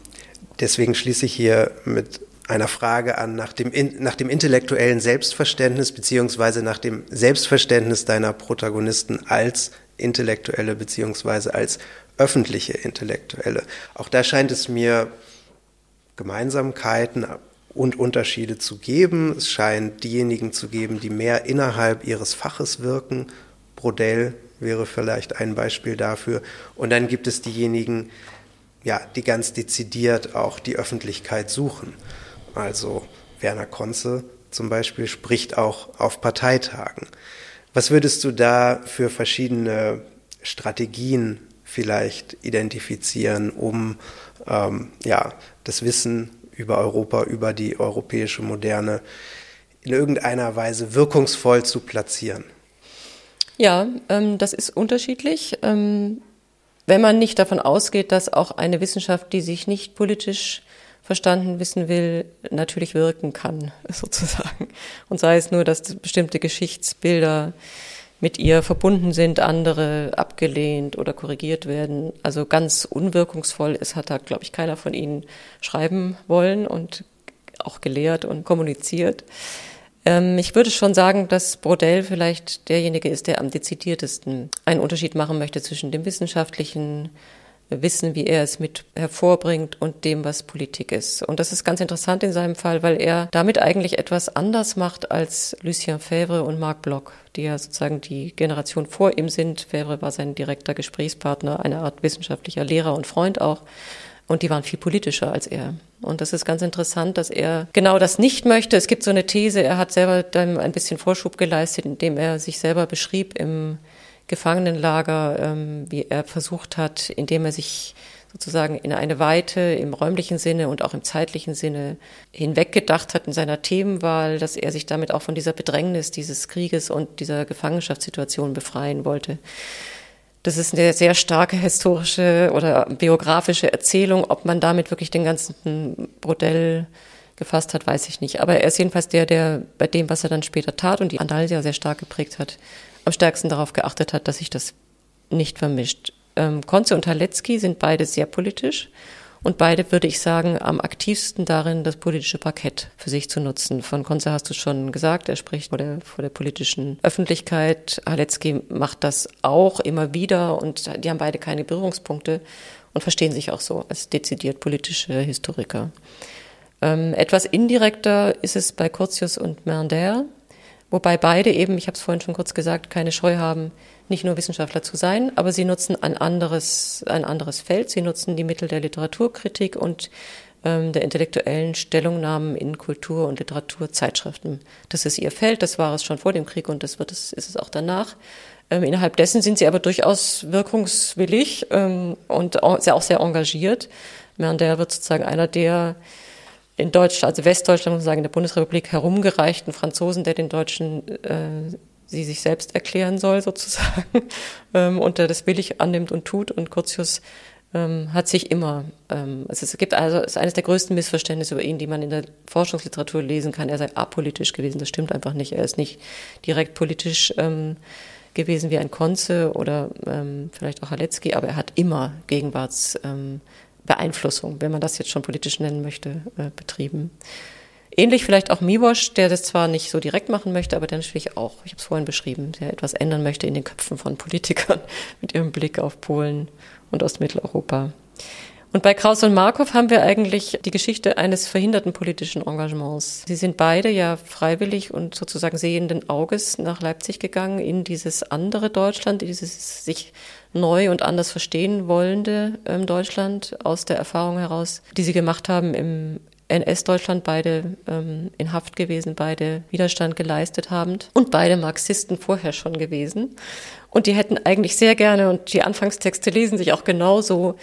S2: deswegen schließe ich hier mit einer Frage an nach dem, nach dem intellektuellen Selbstverständnis beziehungsweise nach dem Selbstverständnis deiner Protagonisten als Intellektuelle beziehungsweise als öffentliche Intellektuelle. Auch da scheint es mir Gemeinsamkeiten und Unterschiede zu geben. Es scheint diejenigen zu geben, die mehr innerhalb ihres Faches wirken. Brodell wäre vielleicht ein Beispiel dafür. Und dann gibt es diejenigen, ja, die ganz dezidiert auch die Öffentlichkeit suchen. Also Werner Konze zum Beispiel spricht auch auf Parteitagen. Was würdest du da für verschiedene Strategien vielleicht identifizieren, um ähm, ja, das Wissen über Europa, über die europäische Moderne in irgendeiner Weise wirkungsvoll zu platzieren?
S3: Ja, ähm, das ist unterschiedlich. Ähm, wenn man nicht davon ausgeht, dass auch eine Wissenschaft, die sich nicht politisch verstanden wissen will, natürlich wirken kann, *laughs* sozusagen. Und sei es nur, dass bestimmte Geschichtsbilder mit ihr verbunden sind, andere abgelehnt oder korrigiert werden. Also ganz unwirkungsvoll ist, hat da, glaube ich, keiner von ihnen schreiben wollen und auch gelehrt und kommuniziert. Ähm, ich würde schon sagen, dass Brodell vielleicht derjenige ist, der am dezidiertesten einen Unterschied machen möchte zwischen dem wissenschaftlichen Wissen, wie er es mit hervorbringt und dem, was Politik ist. Und das ist ganz interessant in seinem Fall, weil er damit eigentlich etwas anders macht als Lucien Fèvre und Marc Bloch, die ja sozusagen die Generation vor ihm sind. Fèvre war sein direkter Gesprächspartner, eine Art wissenschaftlicher Lehrer und Freund auch. Und die waren viel politischer als er. Und das ist ganz interessant, dass er genau das nicht möchte. Es gibt so eine These, er hat selber dann ein bisschen Vorschub geleistet, indem er sich selber beschrieb im Gefangenenlager, ähm, wie er versucht hat, indem er sich sozusagen in eine Weite im räumlichen Sinne und auch im zeitlichen Sinne hinweggedacht hat in seiner Themenwahl, dass er sich damit auch von dieser Bedrängnis dieses Krieges und dieser Gefangenschaftssituation befreien wollte. Das ist eine sehr starke historische oder biografische Erzählung. Ob man damit wirklich den ganzen Brodell gefasst hat, weiß ich nicht. Aber er ist jedenfalls der, der bei dem, was er dann später tat und die Andalsia sehr stark geprägt hat, am stärksten darauf geachtet hat, dass sich das nicht vermischt. Ähm, Konze und Halecki sind beide sehr politisch und beide, würde ich sagen, am aktivsten darin, das politische Parkett für sich zu nutzen. Von Konze hast du schon gesagt, er spricht vor der, vor der politischen Öffentlichkeit. Halecki macht das auch immer wieder und die haben beide keine Berührungspunkte und verstehen sich auch so als dezidiert politische Historiker. Ähm, etwas indirekter ist es bei Curtius und Mernder. Wobei beide eben, ich habe es vorhin schon kurz gesagt, keine Scheu haben, nicht nur Wissenschaftler zu sein, aber sie nutzen ein anderes, ein anderes Feld. Sie nutzen die Mittel der Literaturkritik und ähm, der intellektuellen Stellungnahmen in Kultur- und Literaturzeitschriften. Das ist ihr Feld, das war es schon vor dem Krieg und das wird es, ist es auch danach. Ähm, innerhalb dessen sind sie aber durchaus wirkungswillig ähm, und auch sehr, auch sehr engagiert. Merndell wird sozusagen einer der in Deutschland, also Westdeutschland, muss man sagen, in der Bundesrepublik herumgereichten Franzosen, der den Deutschen äh, sie sich selbst erklären soll, *laughs* sozusagen, ähm, und der das willig annimmt und tut. Und Curtius ähm, hat sich immer, ähm, also es gibt also, es ist eines der größten Missverständnisse über ihn, die man in der Forschungsliteratur lesen kann. Er sei apolitisch gewesen. Das stimmt einfach nicht. Er ist nicht direkt politisch ähm, gewesen wie ein Konze oder ähm, vielleicht auch Halecki, aber er hat immer Gegenwarts, ähm, Beeinflussung, wenn man das jetzt schon politisch nennen möchte, äh, betrieben. Ähnlich vielleicht auch Miwosch, der das zwar nicht so direkt machen möchte, aber der natürlich auch, ich habe es vorhin beschrieben, der etwas ändern möchte in den Köpfen von Politikern *laughs* mit ihrem Blick auf Polen und Ostmitteleuropa. Und bei Kraus und Markov haben wir eigentlich die Geschichte eines verhinderten politischen Engagements. Sie sind beide ja freiwillig und sozusagen sehenden Auges nach Leipzig gegangen in dieses andere Deutschland, dieses sich neu und anders verstehen wollende ähm, Deutschland aus der Erfahrung heraus, die sie gemacht haben im NS-Deutschland, beide ähm, in Haft gewesen, beide Widerstand geleistet haben und beide Marxisten vorher schon gewesen. Und die hätten eigentlich sehr gerne, und die Anfangstexte lesen sich auch genauso,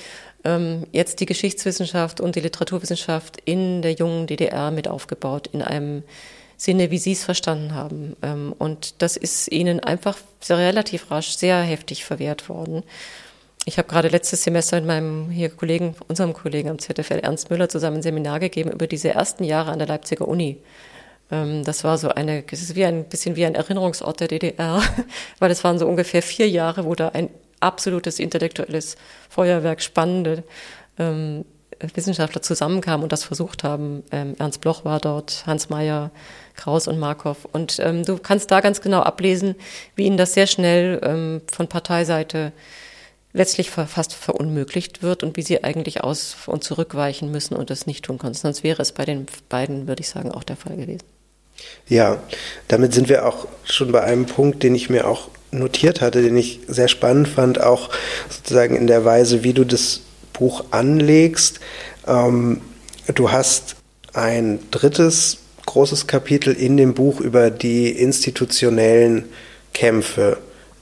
S3: ähm, jetzt die Geschichtswissenschaft und die Literaturwissenschaft in der jungen DDR mit aufgebaut, in einem Sinne, wie Sie es verstanden haben. Ähm, und das ist Ihnen einfach relativ rasch sehr heftig verwehrt worden. Ich habe gerade letztes Semester mit meinem hier Kollegen, unserem Kollegen am ZFL Ernst Müller zusammen ein Seminar gegeben über diese ersten Jahre an der Leipziger Uni. Ähm, das war so eine, es ist wie ein bisschen wie ein Erinnerungsort der DDR, *laughs* weil es waren so ungefähr vier Jahre, wo da ein absolutes intellektuelles Feuerwerk spannende ähm, Wissenschaftler zusammenkamen und das versucht haben. Ernst Bloch war dort, Hans Mayer, Kraus und Markov. Und ähm, du kannst da ganz genau ablesen, wie ihnen das sehr schnell ähm, von Parteiseite letztlich fast verunmöglicht wird und wie sie eigentlich aus und zurückweichen müssen und das nicht tun konnten. Sonst wäre es bei den beiden, würde ich sagen, auch der Fall gewesen.
S2: Ja, damit sind wir auch schon bei einem Punkt, den ich mir auch notiert hatte, den ich sehr spannend fand, auch sozusagen in der Weise, wie du das Buch anlegst. Ähm, du hast ein drittes großes Kapitel in dem Buch über die institutionellen Kämpfe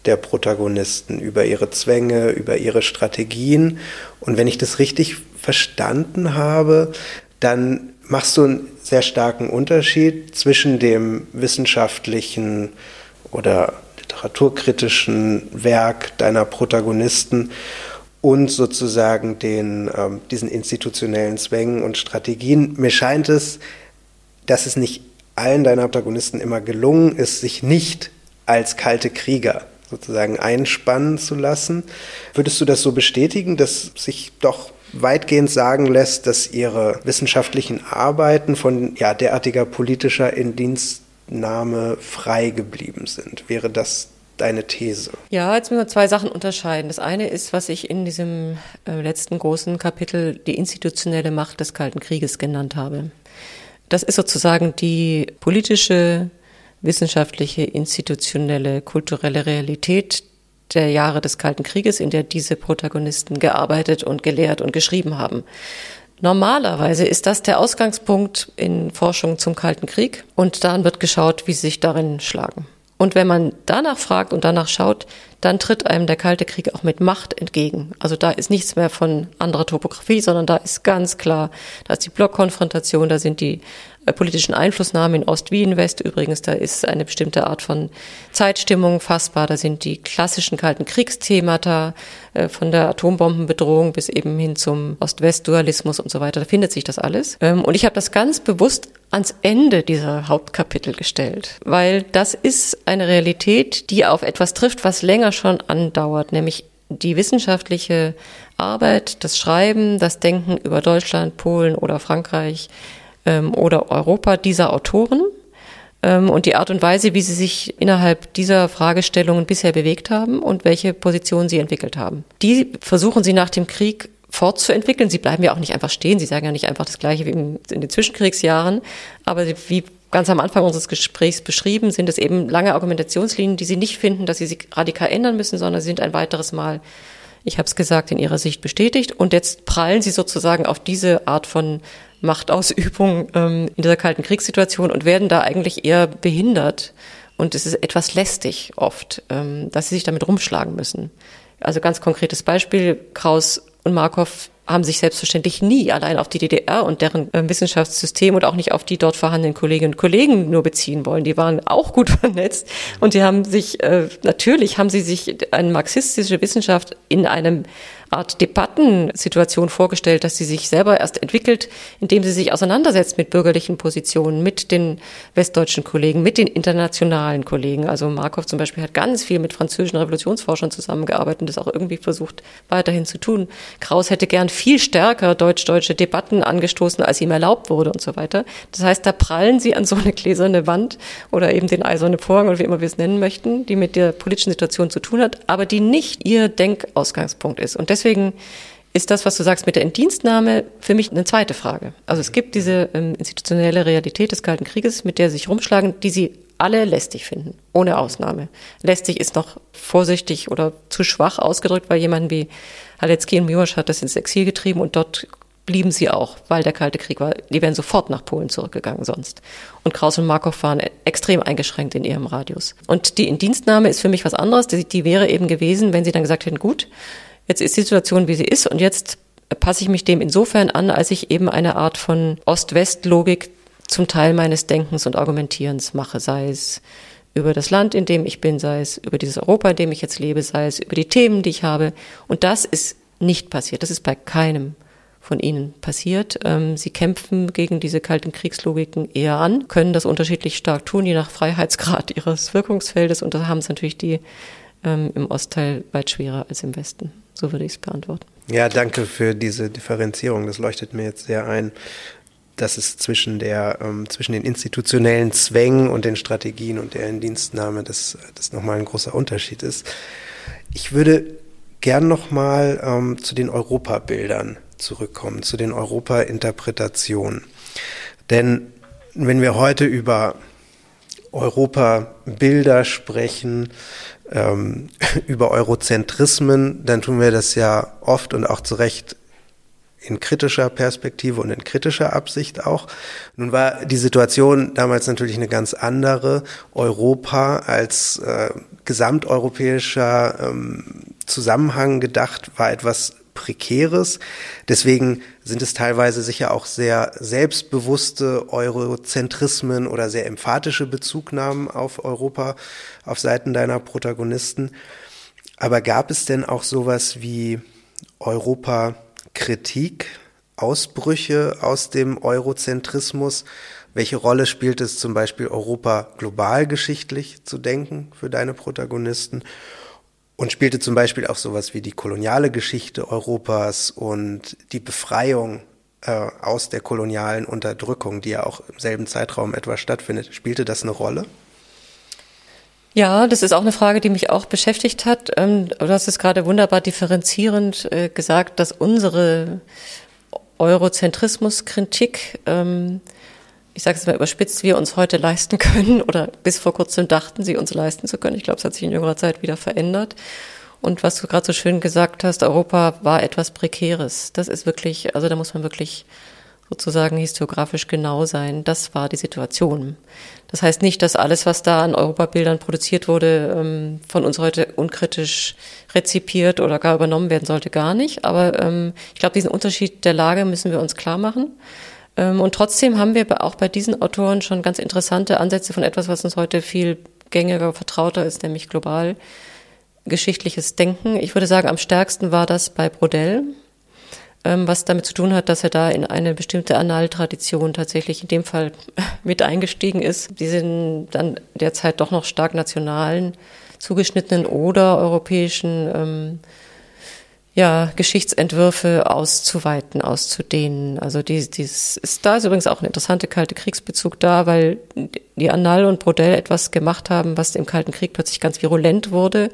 S2: der Protagonisten, über ihre Zwänge, über ihre Strategien. Und wenn ich das richtig verstanden habe, dann machst du einen sehr starken Unterschied zwischen dem wissenschaftlichen oder literaturkritischen Werk deiner Protagonisten und sozusagen den, ähm, diesen institutionellen Zwängen und Strategien. Mir scheint es, dass es nicht allen deiner Protagonisten immer gelungen ist, sich nicht als kalte Krieger sozusagen einspannen zu lassen. Würdest du das so bestätigen, dass sich doch weitgehend sagen lässt, dass ihre wissenschaftlichen Arbeiten von ja, derartiger politischer Indienstnahme frei geblieben sind? Wäre das deine These?
S3: Ja, jetzt müssen wir zwei Sachen unterscheiden. Das eine ist, was ich in diesem äh, letzten großen Kapitel die institutionelle Macht des Kalten Krieges genannt habe. Das ist sozusagen die politische, wissenschaftliche, institutionelle, kulturelle Realität der Jahre des Kalten Krieges, in der diese Protagonisten gearbeitet und gelehrt und geschrieben haben. Normalerweise ist das der Ausgangspunkt in Forschung zum Kalten Krieg und dann wird geschaut, wie sie sich darin schlagen. Und wenn man danach fragt und danach schaut, dann tritt einem der Kalte Krieg auch mit Macht entgegen. Also da ist nichts mehr von anderer Topografie, sondern da ist ganz klar, da ist die Blockkonfrontation, da sind die politischen Einflussnahmen in Ost wie in West. Übrigens, da ist eine bestimmte Art von Zeitstimmung fassbar, da sind die klassischen kalten Kriegsthemata äh, von der Atombombenbedrohung bis eben hin zum Ost-West-Dualismus und so weiter, da findet sich das alles. Ähm, und ich habe das ganz bewusst ans Ende dieser Hauptkapitel gestellt, weil das ist eine Realität, die auf etwas trifft, was länger schon andauert, nämlich die wissenschaftliche Arbeit, das Schreiben, das Denken über Deutschland, Polen oder Frankreich ähm, oder Europa dieser Autoren ähm, und die Art und Weise, wie sie sich innerhalb dieser Fragestellungen bisher bewegt haben und welche Positionen sie entwickelt haben. Die versuchen sie nach dem Krieg fortzuentwickeln. Sie bleiben ja auch nicht einfach stehen. Sie sagen ja nicht einfach das Gleiche wie in, den Zwischenkriegsjahren. Aber wie ganz am Anfang unseres Gesprächs beschrieben, sind es eben lange Argumentationslinien, die Sie nicht finden, dass Sie sich radikal ändern müssen, sondern Sie sind ein weiteres Mal, ich habe es gesagt, in Ihrer Sicht bestätigt. Und jetzt prallen Sie sozusagen auf diese Art von Machtausübung ähm, in dieser kalten Kriegssituation und werden da eigentlich eher behindert. Und es ist etwas lästig oft, ähm, dass sie sich damit rumschlagen müssen. Also ganz konkretes Beispiel, Kraus und Markov haben sich selbstverständlich nie allein auf die DDR und deren äh, Wissenschaftssystem und auch nicht auf die dort vorhandenen Kolleginnen und Kollegen nur beziehen wollen. Die waren auch gut *laughs* vernetzt und die haben sich, äh, natürlich haben sie sich eine marxistische Wissenschaft in einem Art Debattensituation vorgestellt, dass sie sich selber erst entwickelt, indem sie sich auseinandersetzt mit bürgerlichen Positionen, mit den westdeutschen Kollegen, mit den internationalen Kollegen. Also Markov zum Beispiel hat ganz viel mit französischen Revolutionsforschern zusammengearbeitet und das auch irgendwie versucht weiterhin zu tun. Kraus hätte gern viel stärker deutsch-deutsche Debatten angestoßen, als ihm erlaubt wurde und so weiter. Das heißt, da prallen sie an so eine gläserne Wand oder eben den eisernen Vorhang oder wie immer wir es nennen möchten, die mit der politischen Situation zu tun hat, aber die nicht ihr Denkausgangspunkt ist. Und deswegen ist das, was du sagst mit der Indienstnahme, für mich eine zweite Frage. Also es gibt diese ähm, institutionelle Realität des Kalten Krieges, mit der sie sich rumschlagen, die sie alle lästig finden, ohne Ausnahme. Lästig ist noch vorsichtig oder zu schwach ausgedrückt, weil jemand wie Halecki und Miłosz hat das ins Exil getrieben und dort blieben sie auch, weil der Kalte Krieg war. Die wären sofort nach Polen zurückgegangen sonst. Und Kraus und Markov waren extrem eingeschränkt in ihrem Radius. Und die Indienstnahme ist für mich was anderes. Die, die wäre eben gewesen, wenn sie dann gesagt hätten, gut, Jetzt ist die Situation, wie sie ist und jetzt passe ich mich dem insofern an, als ich eben eine Art von Ost-West-Logik zum Teil meines Denkens und Argumentierens mache, sei es über das Land, in dem ich bin, sei es über dieses Europa, in dem ich jetzt lebe, sei es über die Themen, die ich habe. Und das ist nicht passiert. Das ist bei keinem von ihnen passiert. Ähm, sie kämpfen gegen diese kalten Kriegslogiken eher an, können das unterschiedlich stark tun, je nach Freiheitsgrad *laughs* ihres Wirkungsfeldes. Und da haben es natürlich die ähm, im Ostteil weit schwerer als im Westen. So würde ich es beantworten.
S2: Ja, danke für diese Differenzierung. Das leuchtet mir jetzt sehr ein, dass es zwischen, der, ähm, zwischen den institutionellen Zwängen und den Strategien und der Indienstnahme das, das nochmal ein großer Unterschied ist. Ich würde gern nochmal ähm, zu den Europabildern zurückkommen, zu den Europa-Interpretationen. Denn wenn wir heute über Europa-Bilder sprechen, ähm, *laughs* über Eurozentrismen, dann tun wir das ja oft und auch zu Recht in kritischer Perspektive und in kritischer Absicht auch. Nun war die Situation damals natürlich eine ganz andere. Europa als äh, gesamteuropäischer ähm, Zusammenhang gedacht war etwas Prekäres. Deswegen sind es teilweise sicher auch sehr selbstbewusste Eurozentrismen oder sehr emphatische Bezugnahmen auf Europa auf Seiten deiner Protagonisten. Aber gab es denn auch sowas wie Europa-Kritik, Ausbrüche aus dem Eurozentrismus. Welche Rolle spielt es zum Beispiel, Europa global geschichtlich zu denken für deine Protagonisten? Und spielte zum Beispiel auch sowas wie die koloniale Geschichte Europas und die Befreiung äh, aus der kolonialen Unterdrückung, die ja auch im selben Zeitraum etwa stattfindet. Spielte das eine Rolle?
S3: Ja, das ist auch eine Frage, die mich auch beschäftigt hat. Ähm, du hast es gerade wunderbar differenzierend äh, gesagt, dass unsere Eurozentrismuskritik, ähm, ich sage es mal überspitzt, wir uns heute leisten können oder bis vor kurzem dachten, sie uns leisten zu können. Ich glaube, es hat sich in jüngerer Zeit wieder verändert. Und was du gerade so schön gesagt hast, Europa war etwas Prekäres. Das ist wirklich, also da muss man wirklich sozusagen historiografisch genau sein. Das war die Situation. Das heißt nicht, dass alles, was da an Europabildern produziert wurde, ähm, von uns heute unkritisch rezipiert oder gar übernommen werden sollte, gar nicht. Aber ähm, ich glaube, diesen Unterschied der Lage müssen wir uns klar machen. Ähm, und trotzdem haben wir auch bei diesen Autoren schon ganz interessante Ansätze von etwas, was uns heute viel gängiger, vertrauter ist, nämlich global geschichtliches Denken. Ich würde sagen, am stärksten war das bei Brodell, ähm, was damit zu tun hat, dass er da in eine bestimmte Annaltradition tatsächlich in dem Fall *laughs* mit eingestiegen ist. Die sind dann derzeit doch noch stark nationalen, zugeschnittenen oder europäischen ähm, ja, Geschichtsentwürfe auszuweiten, auszudehnen. Also dies, dies ist da ist übrigens auch ein interessanter kalte Kriegsbezug da, weil die Annal und Brodell etwas gemacht haben, was im Kalten Krieg plötzlich ganz virulent wurde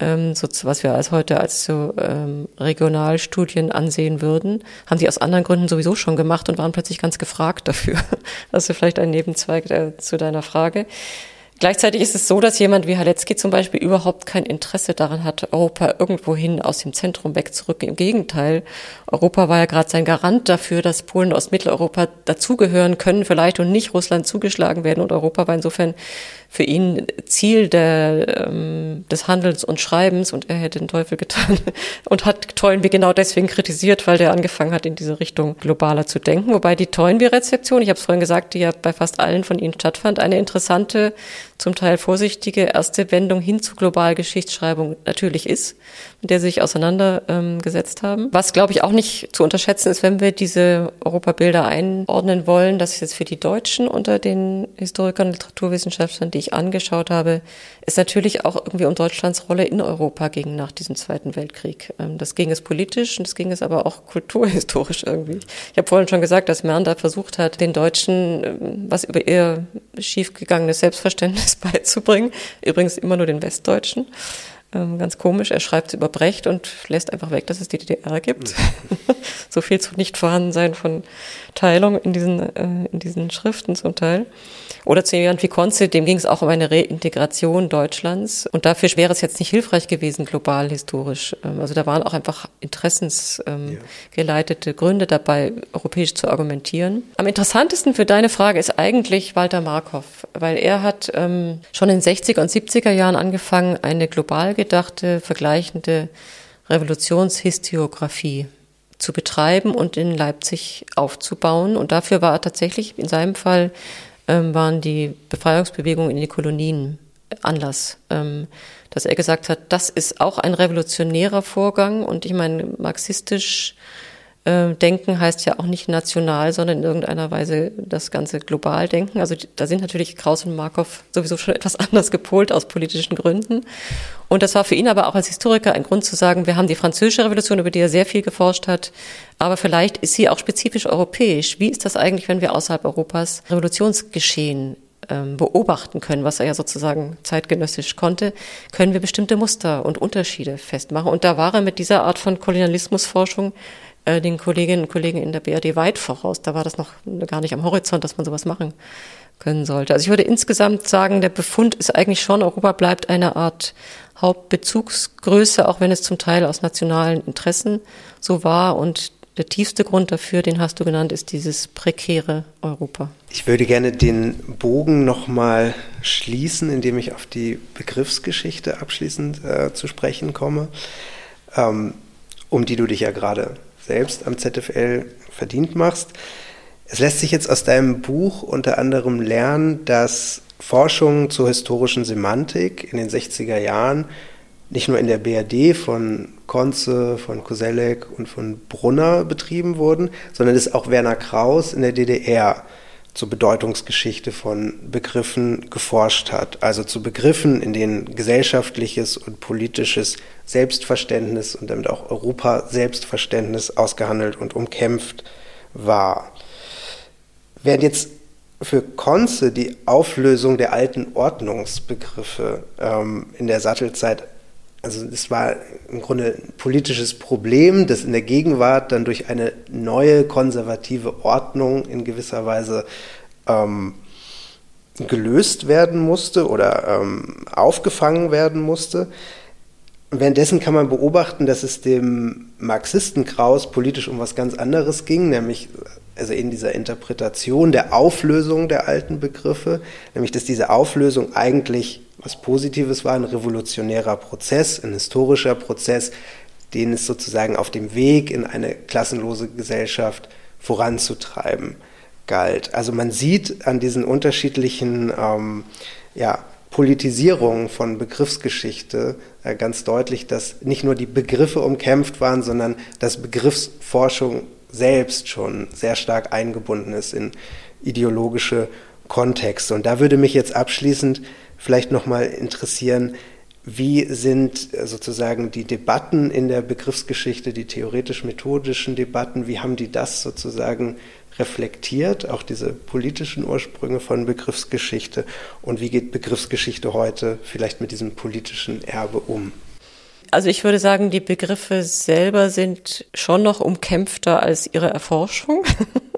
S3: ähm, so, was wir als heute als so ähm, Regionalstudien ansehen würden, haben sie aus anderen Gründen sowieso schon gemacht und waren plötzlich ganz gefragt dafür. *laughs* Das ist vielleicht ein Nebenzweig äh, zu deiner Frage. Gleichzeitig ist es so, dass jemand wie Halecki zum Beispiel überhaupt kein Interesse daran hat, Europa irgendwohin aus dem Zentrum wegzurücken. Im Gegenteil, Europa war ja gerade sein Garant dafür, dass Polen aus Mitteleuropa dazugehören können, vielleicht und nicht Russland zugeschlagen werden. Und Europa war insofern für ihn Ziel der, ähm, des Handels und Schreibens und er hätte den Teufel getan *laughs* und hat Toynbee genau deswegen kritisiert, weil der angefangen hat, in diese Richtung globaler zu denken. Wobei die Toynbee-Rezeption, ich habe es vorhin gesagt, die ja bei fast allen von ihnen stattfand, eine interessante, zum Teil vorsichtige erste Wendung hin zu globaler Geschichtsschreibung natürlich ist, mit der sie sich auseinandergesetzt haben. Was, glaube ich, auch nicht zu unterschätzen ist, wenn wir diese Europabilder einordnen wollen, das ist jetzt für die Deutschen unter den Historikern und Literaturwissenschaftlern, die ich angeschaut habe, ist natürlich auch irgendwie um Deutschlands Rolle in Europa ging nach diesem Zweiten Weltkrieg. Ähm, das ging es politisch und das ging es aber auch kulturhistorisch irgendwie. Ich habe vorhin schon gesagt, dass Mern da versucht hat, den Deutschen ähm, was über ihr schiefgegangenes Selbstverständnis *laughs* beizubringen. Übrigens immer nur den Westdeutschen. Ähm, ganz komisch, er schreibt über Brecht und lässt einfach weg, dass es die DDR gibt. *laughs* so viel zu nicht vorhandensein von Teilung in diesen, äh, in diesen Schriften zum Teil. Oder zu jemand wie Konze, dem ging es auch um eine Reintegration Deutschlands. Und dafür wäre es jetzt nicht hilfreich gewesen, global historisch. Ähm, also da waren auch einfach interessensgeleitete ähm, Gründe dabei, europäisch zu argumentieren. Am interessantesten für deine Frage ist eigentlich Walter Markov, weil er hat ähm, schon in den 60er und 70er Jahren angefangen, eine global gedachte, vergleichende Revolutionshistoriografie zu betreiben und in Leipzig aufzubauen. Und dafür war tatsächlich in seinem Fall ähm, waren die Befreiungsbewegungen in den Kolonien Anlass, ähm, dass er gesagt hat, das ist auch ein revolutionärer Vorgang und ich meine, marxistisch denken heißt ja auch nicht national, sondern in irgendeiner Weise das Ganze global denken. Also da sind natürlich Kraus und Markov sowieso schon *laughs* etwas anders gepolt aus politischen Gründen. Und das war für ihn aber auch als Historiker ein Grund zu sagen, wir haben die französische Revolution, über die er sehr viel geforscht hat, aber vielleicht ist sie auch spezifisch europäisch. Wie ist das eigentlich, wenn wir außerhalb Europas Revolutionsgeschehen ähm, beobachten können, was er ja sozusagen zeitgenössisch konnte, können wir bestimmte Muster und Unterschiede festmachen. Und da war er mit dieser Art von Kolonialismusforschung äh, den Kolleginnen und Kollegen in der BRD weit voraus. Da war das noch gar nicht am Horizont, dass man sowas machen können sollte. Also ich würde insgesamt sagen, der Befund ist eigentlich schon, Europa bleibt eine Art Hauptbezugsgröße, auch wenn es zum Teil aus nationalen Interessen so war. Und der tiefste Grund dafür, den hast du genannt, ist dieses prekäre Europa.
S2: Ich würde gerne den Bogen nochmal schließen, indem ich auf die Begriffsgeschichte abschließend äh, zu sprechen komme, ähm, um die du dich ja gerade selbst am ZFL verdient machst. Es lässt sich jetzt aus deinem Buch unter anderem lernen, dass Forschung zur historischen Semantik in den 60er Jahren nicht nur in der BRD von Konze, von Koselleck und von Brunner betrieben wurden, sondern dass auch Werner Kraus in der DDR zur Bedeutungsgeschichte von Begriffen geforscht hat, also zu Begriffen, in denen gesellschaftliches und politisches Selbstverständnis und damit auch Europa-Selbstverständnis ausgehandelt und umkämpft war. Während jetzt für Konze die Auflösung der alten Ordnungsbegriffe ähm, in der Sattelzeit also es war im Grunde ein politisches Problem, das in der Gegenwart dann durch eine neue konservative Ordnung in gewisser Weise ähm, gelöst werden musste oder ähm, aufgefangen werden musste. Währenddessen kann man beobachten, dass es dem Marxisten Kraus politisch um was ganz anderes ging, nämlich also in dieser Interpretation der Auflösung der alten Begriffe, nämlich dass diese Auflösung eigentlich was Positives war, ein revolutionärer Prozess, ein historischer Prozess, den es sozusagen auf dem Weg in eine klassenlose Gesellschaft voranzutreiben galt. Also man sieht an diesen unterschiedlichen ähm, ja, Politisierungen von Begriffsgeschichte äh, ganz deutlich, dass nicht nur die Begriffe umkämpft waren, sondern dass Begriffsforschung selbst schon sehr stark eingebunden ist in ideologische Kontexte. Und da würde mich jetzt abschließend vielleicht nochmal interessieren, wie sind äh, sozusagen die Debatten in der Begriffsgeschichte, die theoretisch-methodischen Debatten, wie haben die das sozusagen reflektiert, auch diese politischen Ursprünge von Begriffsgeschichte und wie geht Begriffsgeschichte heute vielleicht mit diesem politischen Erbe um?
S3: Also ich würde sagen, die Begriffe selber sind schon noch umkämpfter als ihre Erforschung. *laughs*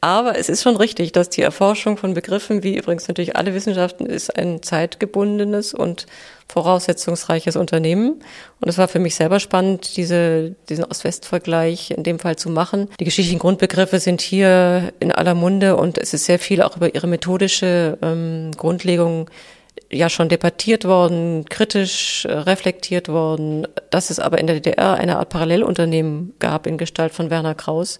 S3: Aber es ist schon richtig, dass die Erforschung von Begriffen, wie übrigens natürlich alle Wissenschaften, ist ein zeitgebundenes und voraussetzungsreiches Unternehmen. Und es war für mich selber spannend, diese, diesen Ost-West-Vergleich in dem Fall zu machen. Die geschichtlichen Grundbegriffe sind hier in aller Munde und es ist sehr viel auch über ihre methodische ähm, Grundlegung ja schon debattiert worden, kritisch äh, reflektiert worden, dass es aber in der DDR eine Art Parallelunternehmen gab in Gestalt von Werner Kraus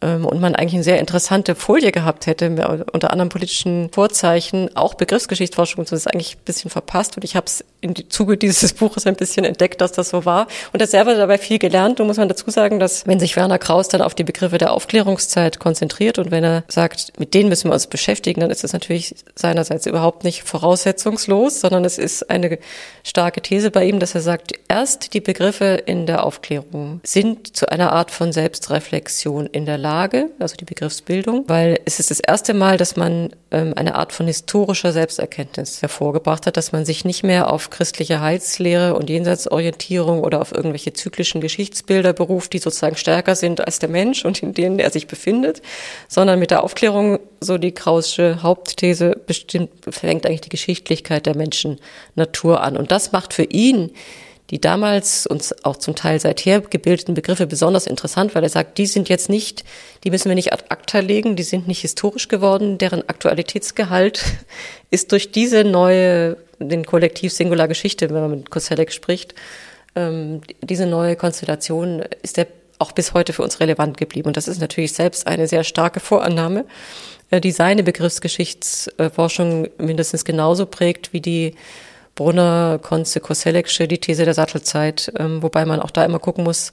S3: und man eigentlich eine sehr interessante Folie gehabt hätte, unter anderem politischen Vorzeichen, auch Begriffsgeschichtsforschung, das ist eigentlich ein bisschen verpasst und ich habe es im Zuge dieses Buches ein bisschen entdeckt, dass das so war und das selber dabei viel gelernt. Und muss man dazu sagen, dass wenn sich Werner Kraus dann auf die Begriffe der Aufklärungszeit konzentriert und wenn er sagt, mit denen müssen wir uns beschäftigen, dann ist das natürlich seinerseits überhaupt nicht voraussetzungslos, sondern es ist eine starke These bei ihm, dass er sagt, erst die Begriffe in der Aufklärung sind zu einer Art von Selbstreflexion in der Lage, Lage, also die Begriffsbildung, weil es ist das erste Mal, dass man ähm, eine Art von historischer Selbsterkenntnis hervorgebracht hat, dass man sich nicht mehr auf christliche Heilslehre und Jenseitsorientierung oder auf irgendwelche zyklischen Geschichtsbilder beruft, die sozusagen stärker sind als der Mensch und in denen er sich befindet, sondern mit der Aufklärung, so die Krausche Hauptthese, bestimmt, fängt eigentlich die Geschichtlichkeit der Menschen Natur an. Und das macht für ihn die damals uns auch zum Teil seither gebildeten Begriffe besonders interessant, weil er sagt, die sind jetzt nicht, die müssen wir nicht ad acta legen, die sind nicht historisch geworden, deren Aktualitätsgehalt *laughs* ist durch diese neue, den Kollektiv Singular Geschichte, wenn man mit Koselleck spricht, ähm, diese neue Konstellation ist der auch bis heute für uns relevant geblieben. Und das ist natürlich selbst eine sehr starke Vorannahme, äh, die seine Begriffsgeschichtsforschung mindestens genauso prägt wie die Brunner, Konze, Kosellecksche, die These der Sattelzeit, ähm, wobei man auch da immer gucken muss,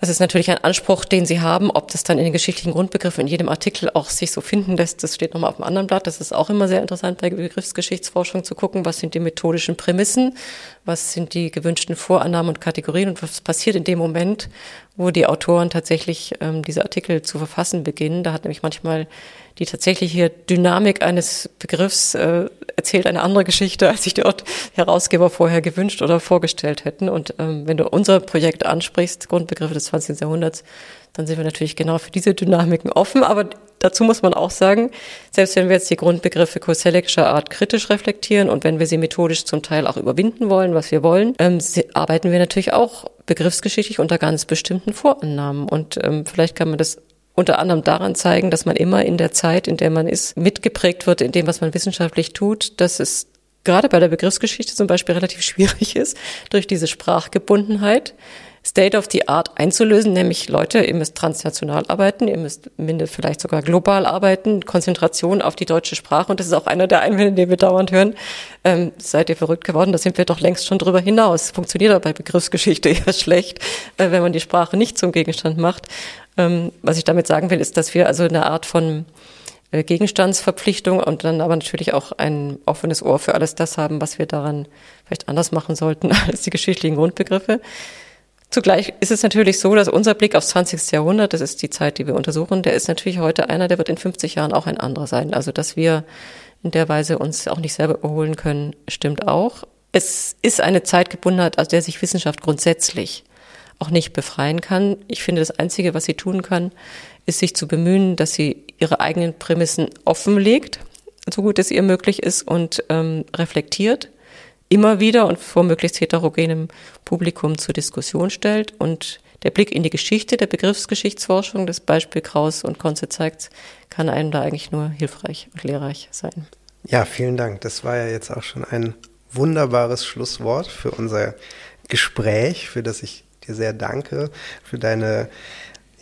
S3: das ist natürlich ein Anspruch, den Sie haben. Ob das dann in den geschichtlichen Grundbegriffen in jedem Artikel auch sich so finden lässt, das steht nochmal auf dem anderen Blatt. Das ist auch immer sehr interessant bei Begriffsgeschichtsforschung zu gucken, was sind die methodischen Prämissen, was sind die gewünschten Vorannahmen und Kategorien und was passiert in dem Moment, wo die Autoren tatsächlich ähm, diese Artikel zu verfassen beginnen. Da hat nämlich manchmal die tatsächliche Dynamik eines Begriffs äh, erzählt eine andere Geschichte, als sich dort Herausgeber vorher gewünscht oder vorgestellt hätten. Und ähm, wenn du unser Projekt ansprichst, Grundbegriffe des 20. Jahrhunderts, dann sind wir natürlich genau für diese Dynamiken offen. Aber dazu muss man auch sagen, selbst wenn wir jetzt die Grundbegriffe Koselleckscher Art kritisch reflektieren und wenn wir sie methodisch zum Teil auch überwinden wollen, was wir wollen, ähm, arbeiten wir natürlich auch begriffsgeschichtlich unter ganz bestimmten Vorannahmen. Und ähm, vielleicht kann man das unter anderem daran zeigen, dass man immer in der Zeit, in der man ist, mitgeprägt wird in dem, was man wissenschaftlich tut, dass es gerade bei der Begriffsgeschichte zum Beispiel relativ *laughs* schwierig ist, durch diese Sprachgebundenheit State of the Art einzulösen, nämlich Leute, ihr müsst transnational arbeiten, ihr müsst mindestens vielleicht sogar global arbeiten, Konzentration auf die deutsche Sprache und das ist auch einer der Einwände, den wir dauernd hören. Ähm, seid ihr verrückt geworden? Da sind wir doch längst schon drüber hinaus. Funktioniert aber bei Begriffsgeschichte *laughs* eher schlecht, äh, wenn man die Sprache nicht zum Gegenstand macht. Ähm, was ich damit sagen will, ist, dass wir also eine Art von äh, Gegenstandsverpflichtung und dann aber natürlich auch ein offenes Ohr für alles das haben, was wir daran vielleicht anders machen sollten *laughs* als die geschichtlichen Grundbegriffe. Zugleich ist es natürlich so, dass unser Blick aufs 20. Jahrhundert, das ist die Zeit, die wir untersuchen, der ist natürlich heute einer, der wird in 50 Jahren auch ein anderer sein. Also, dass wir in der Weise uns auch nicht selber überholen können, stimmt auch. Es ist eine Zeitgebundenheit, aus der sich Wissenschaft grundsätzlich auch nicht befreien kann. Ich finde, das Einzige, was sie tun kann, ist sich zu bemühen, dass sie ihre eigenen Prämissen offenlegt, so gut es ihr möglich ist und ähm, reflektiert immer wieder und vor möglichst heterogenem Publikum zur Diskussion stellt. Und der Blick in die Geschichte der Begriffsgeschichtsforschung, das Beispiel Kraus und Konze zeigt, kann einem da eigentlich nur hilfreich und lehrreich sein.
S2: Ja, vielen Dank. Das war ja jetzt auch schon ein wunderbares Schlusswort für unser Gespräch, für das ich dir sehr danke, für deine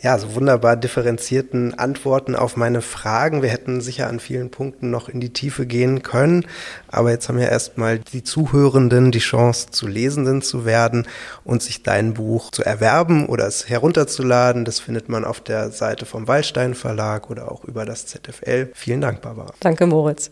S2: ja, so wunderbar differenzierten Antworten auf meine Fragen. Wir hätten sicher an vielen Punkten noch in die Tiefe gehen können, aber jetzt haben ja erstmal die Zuhörenden die Chance, zu Lesenden zu werden und sich dein Buch zu erwerben oder es herunterzuladen. Das findet man auf der Seite vom Wallstein Verlag oder auch über das ZFL. Vielen Dank, Barbara.
S3: Danke, Moritz.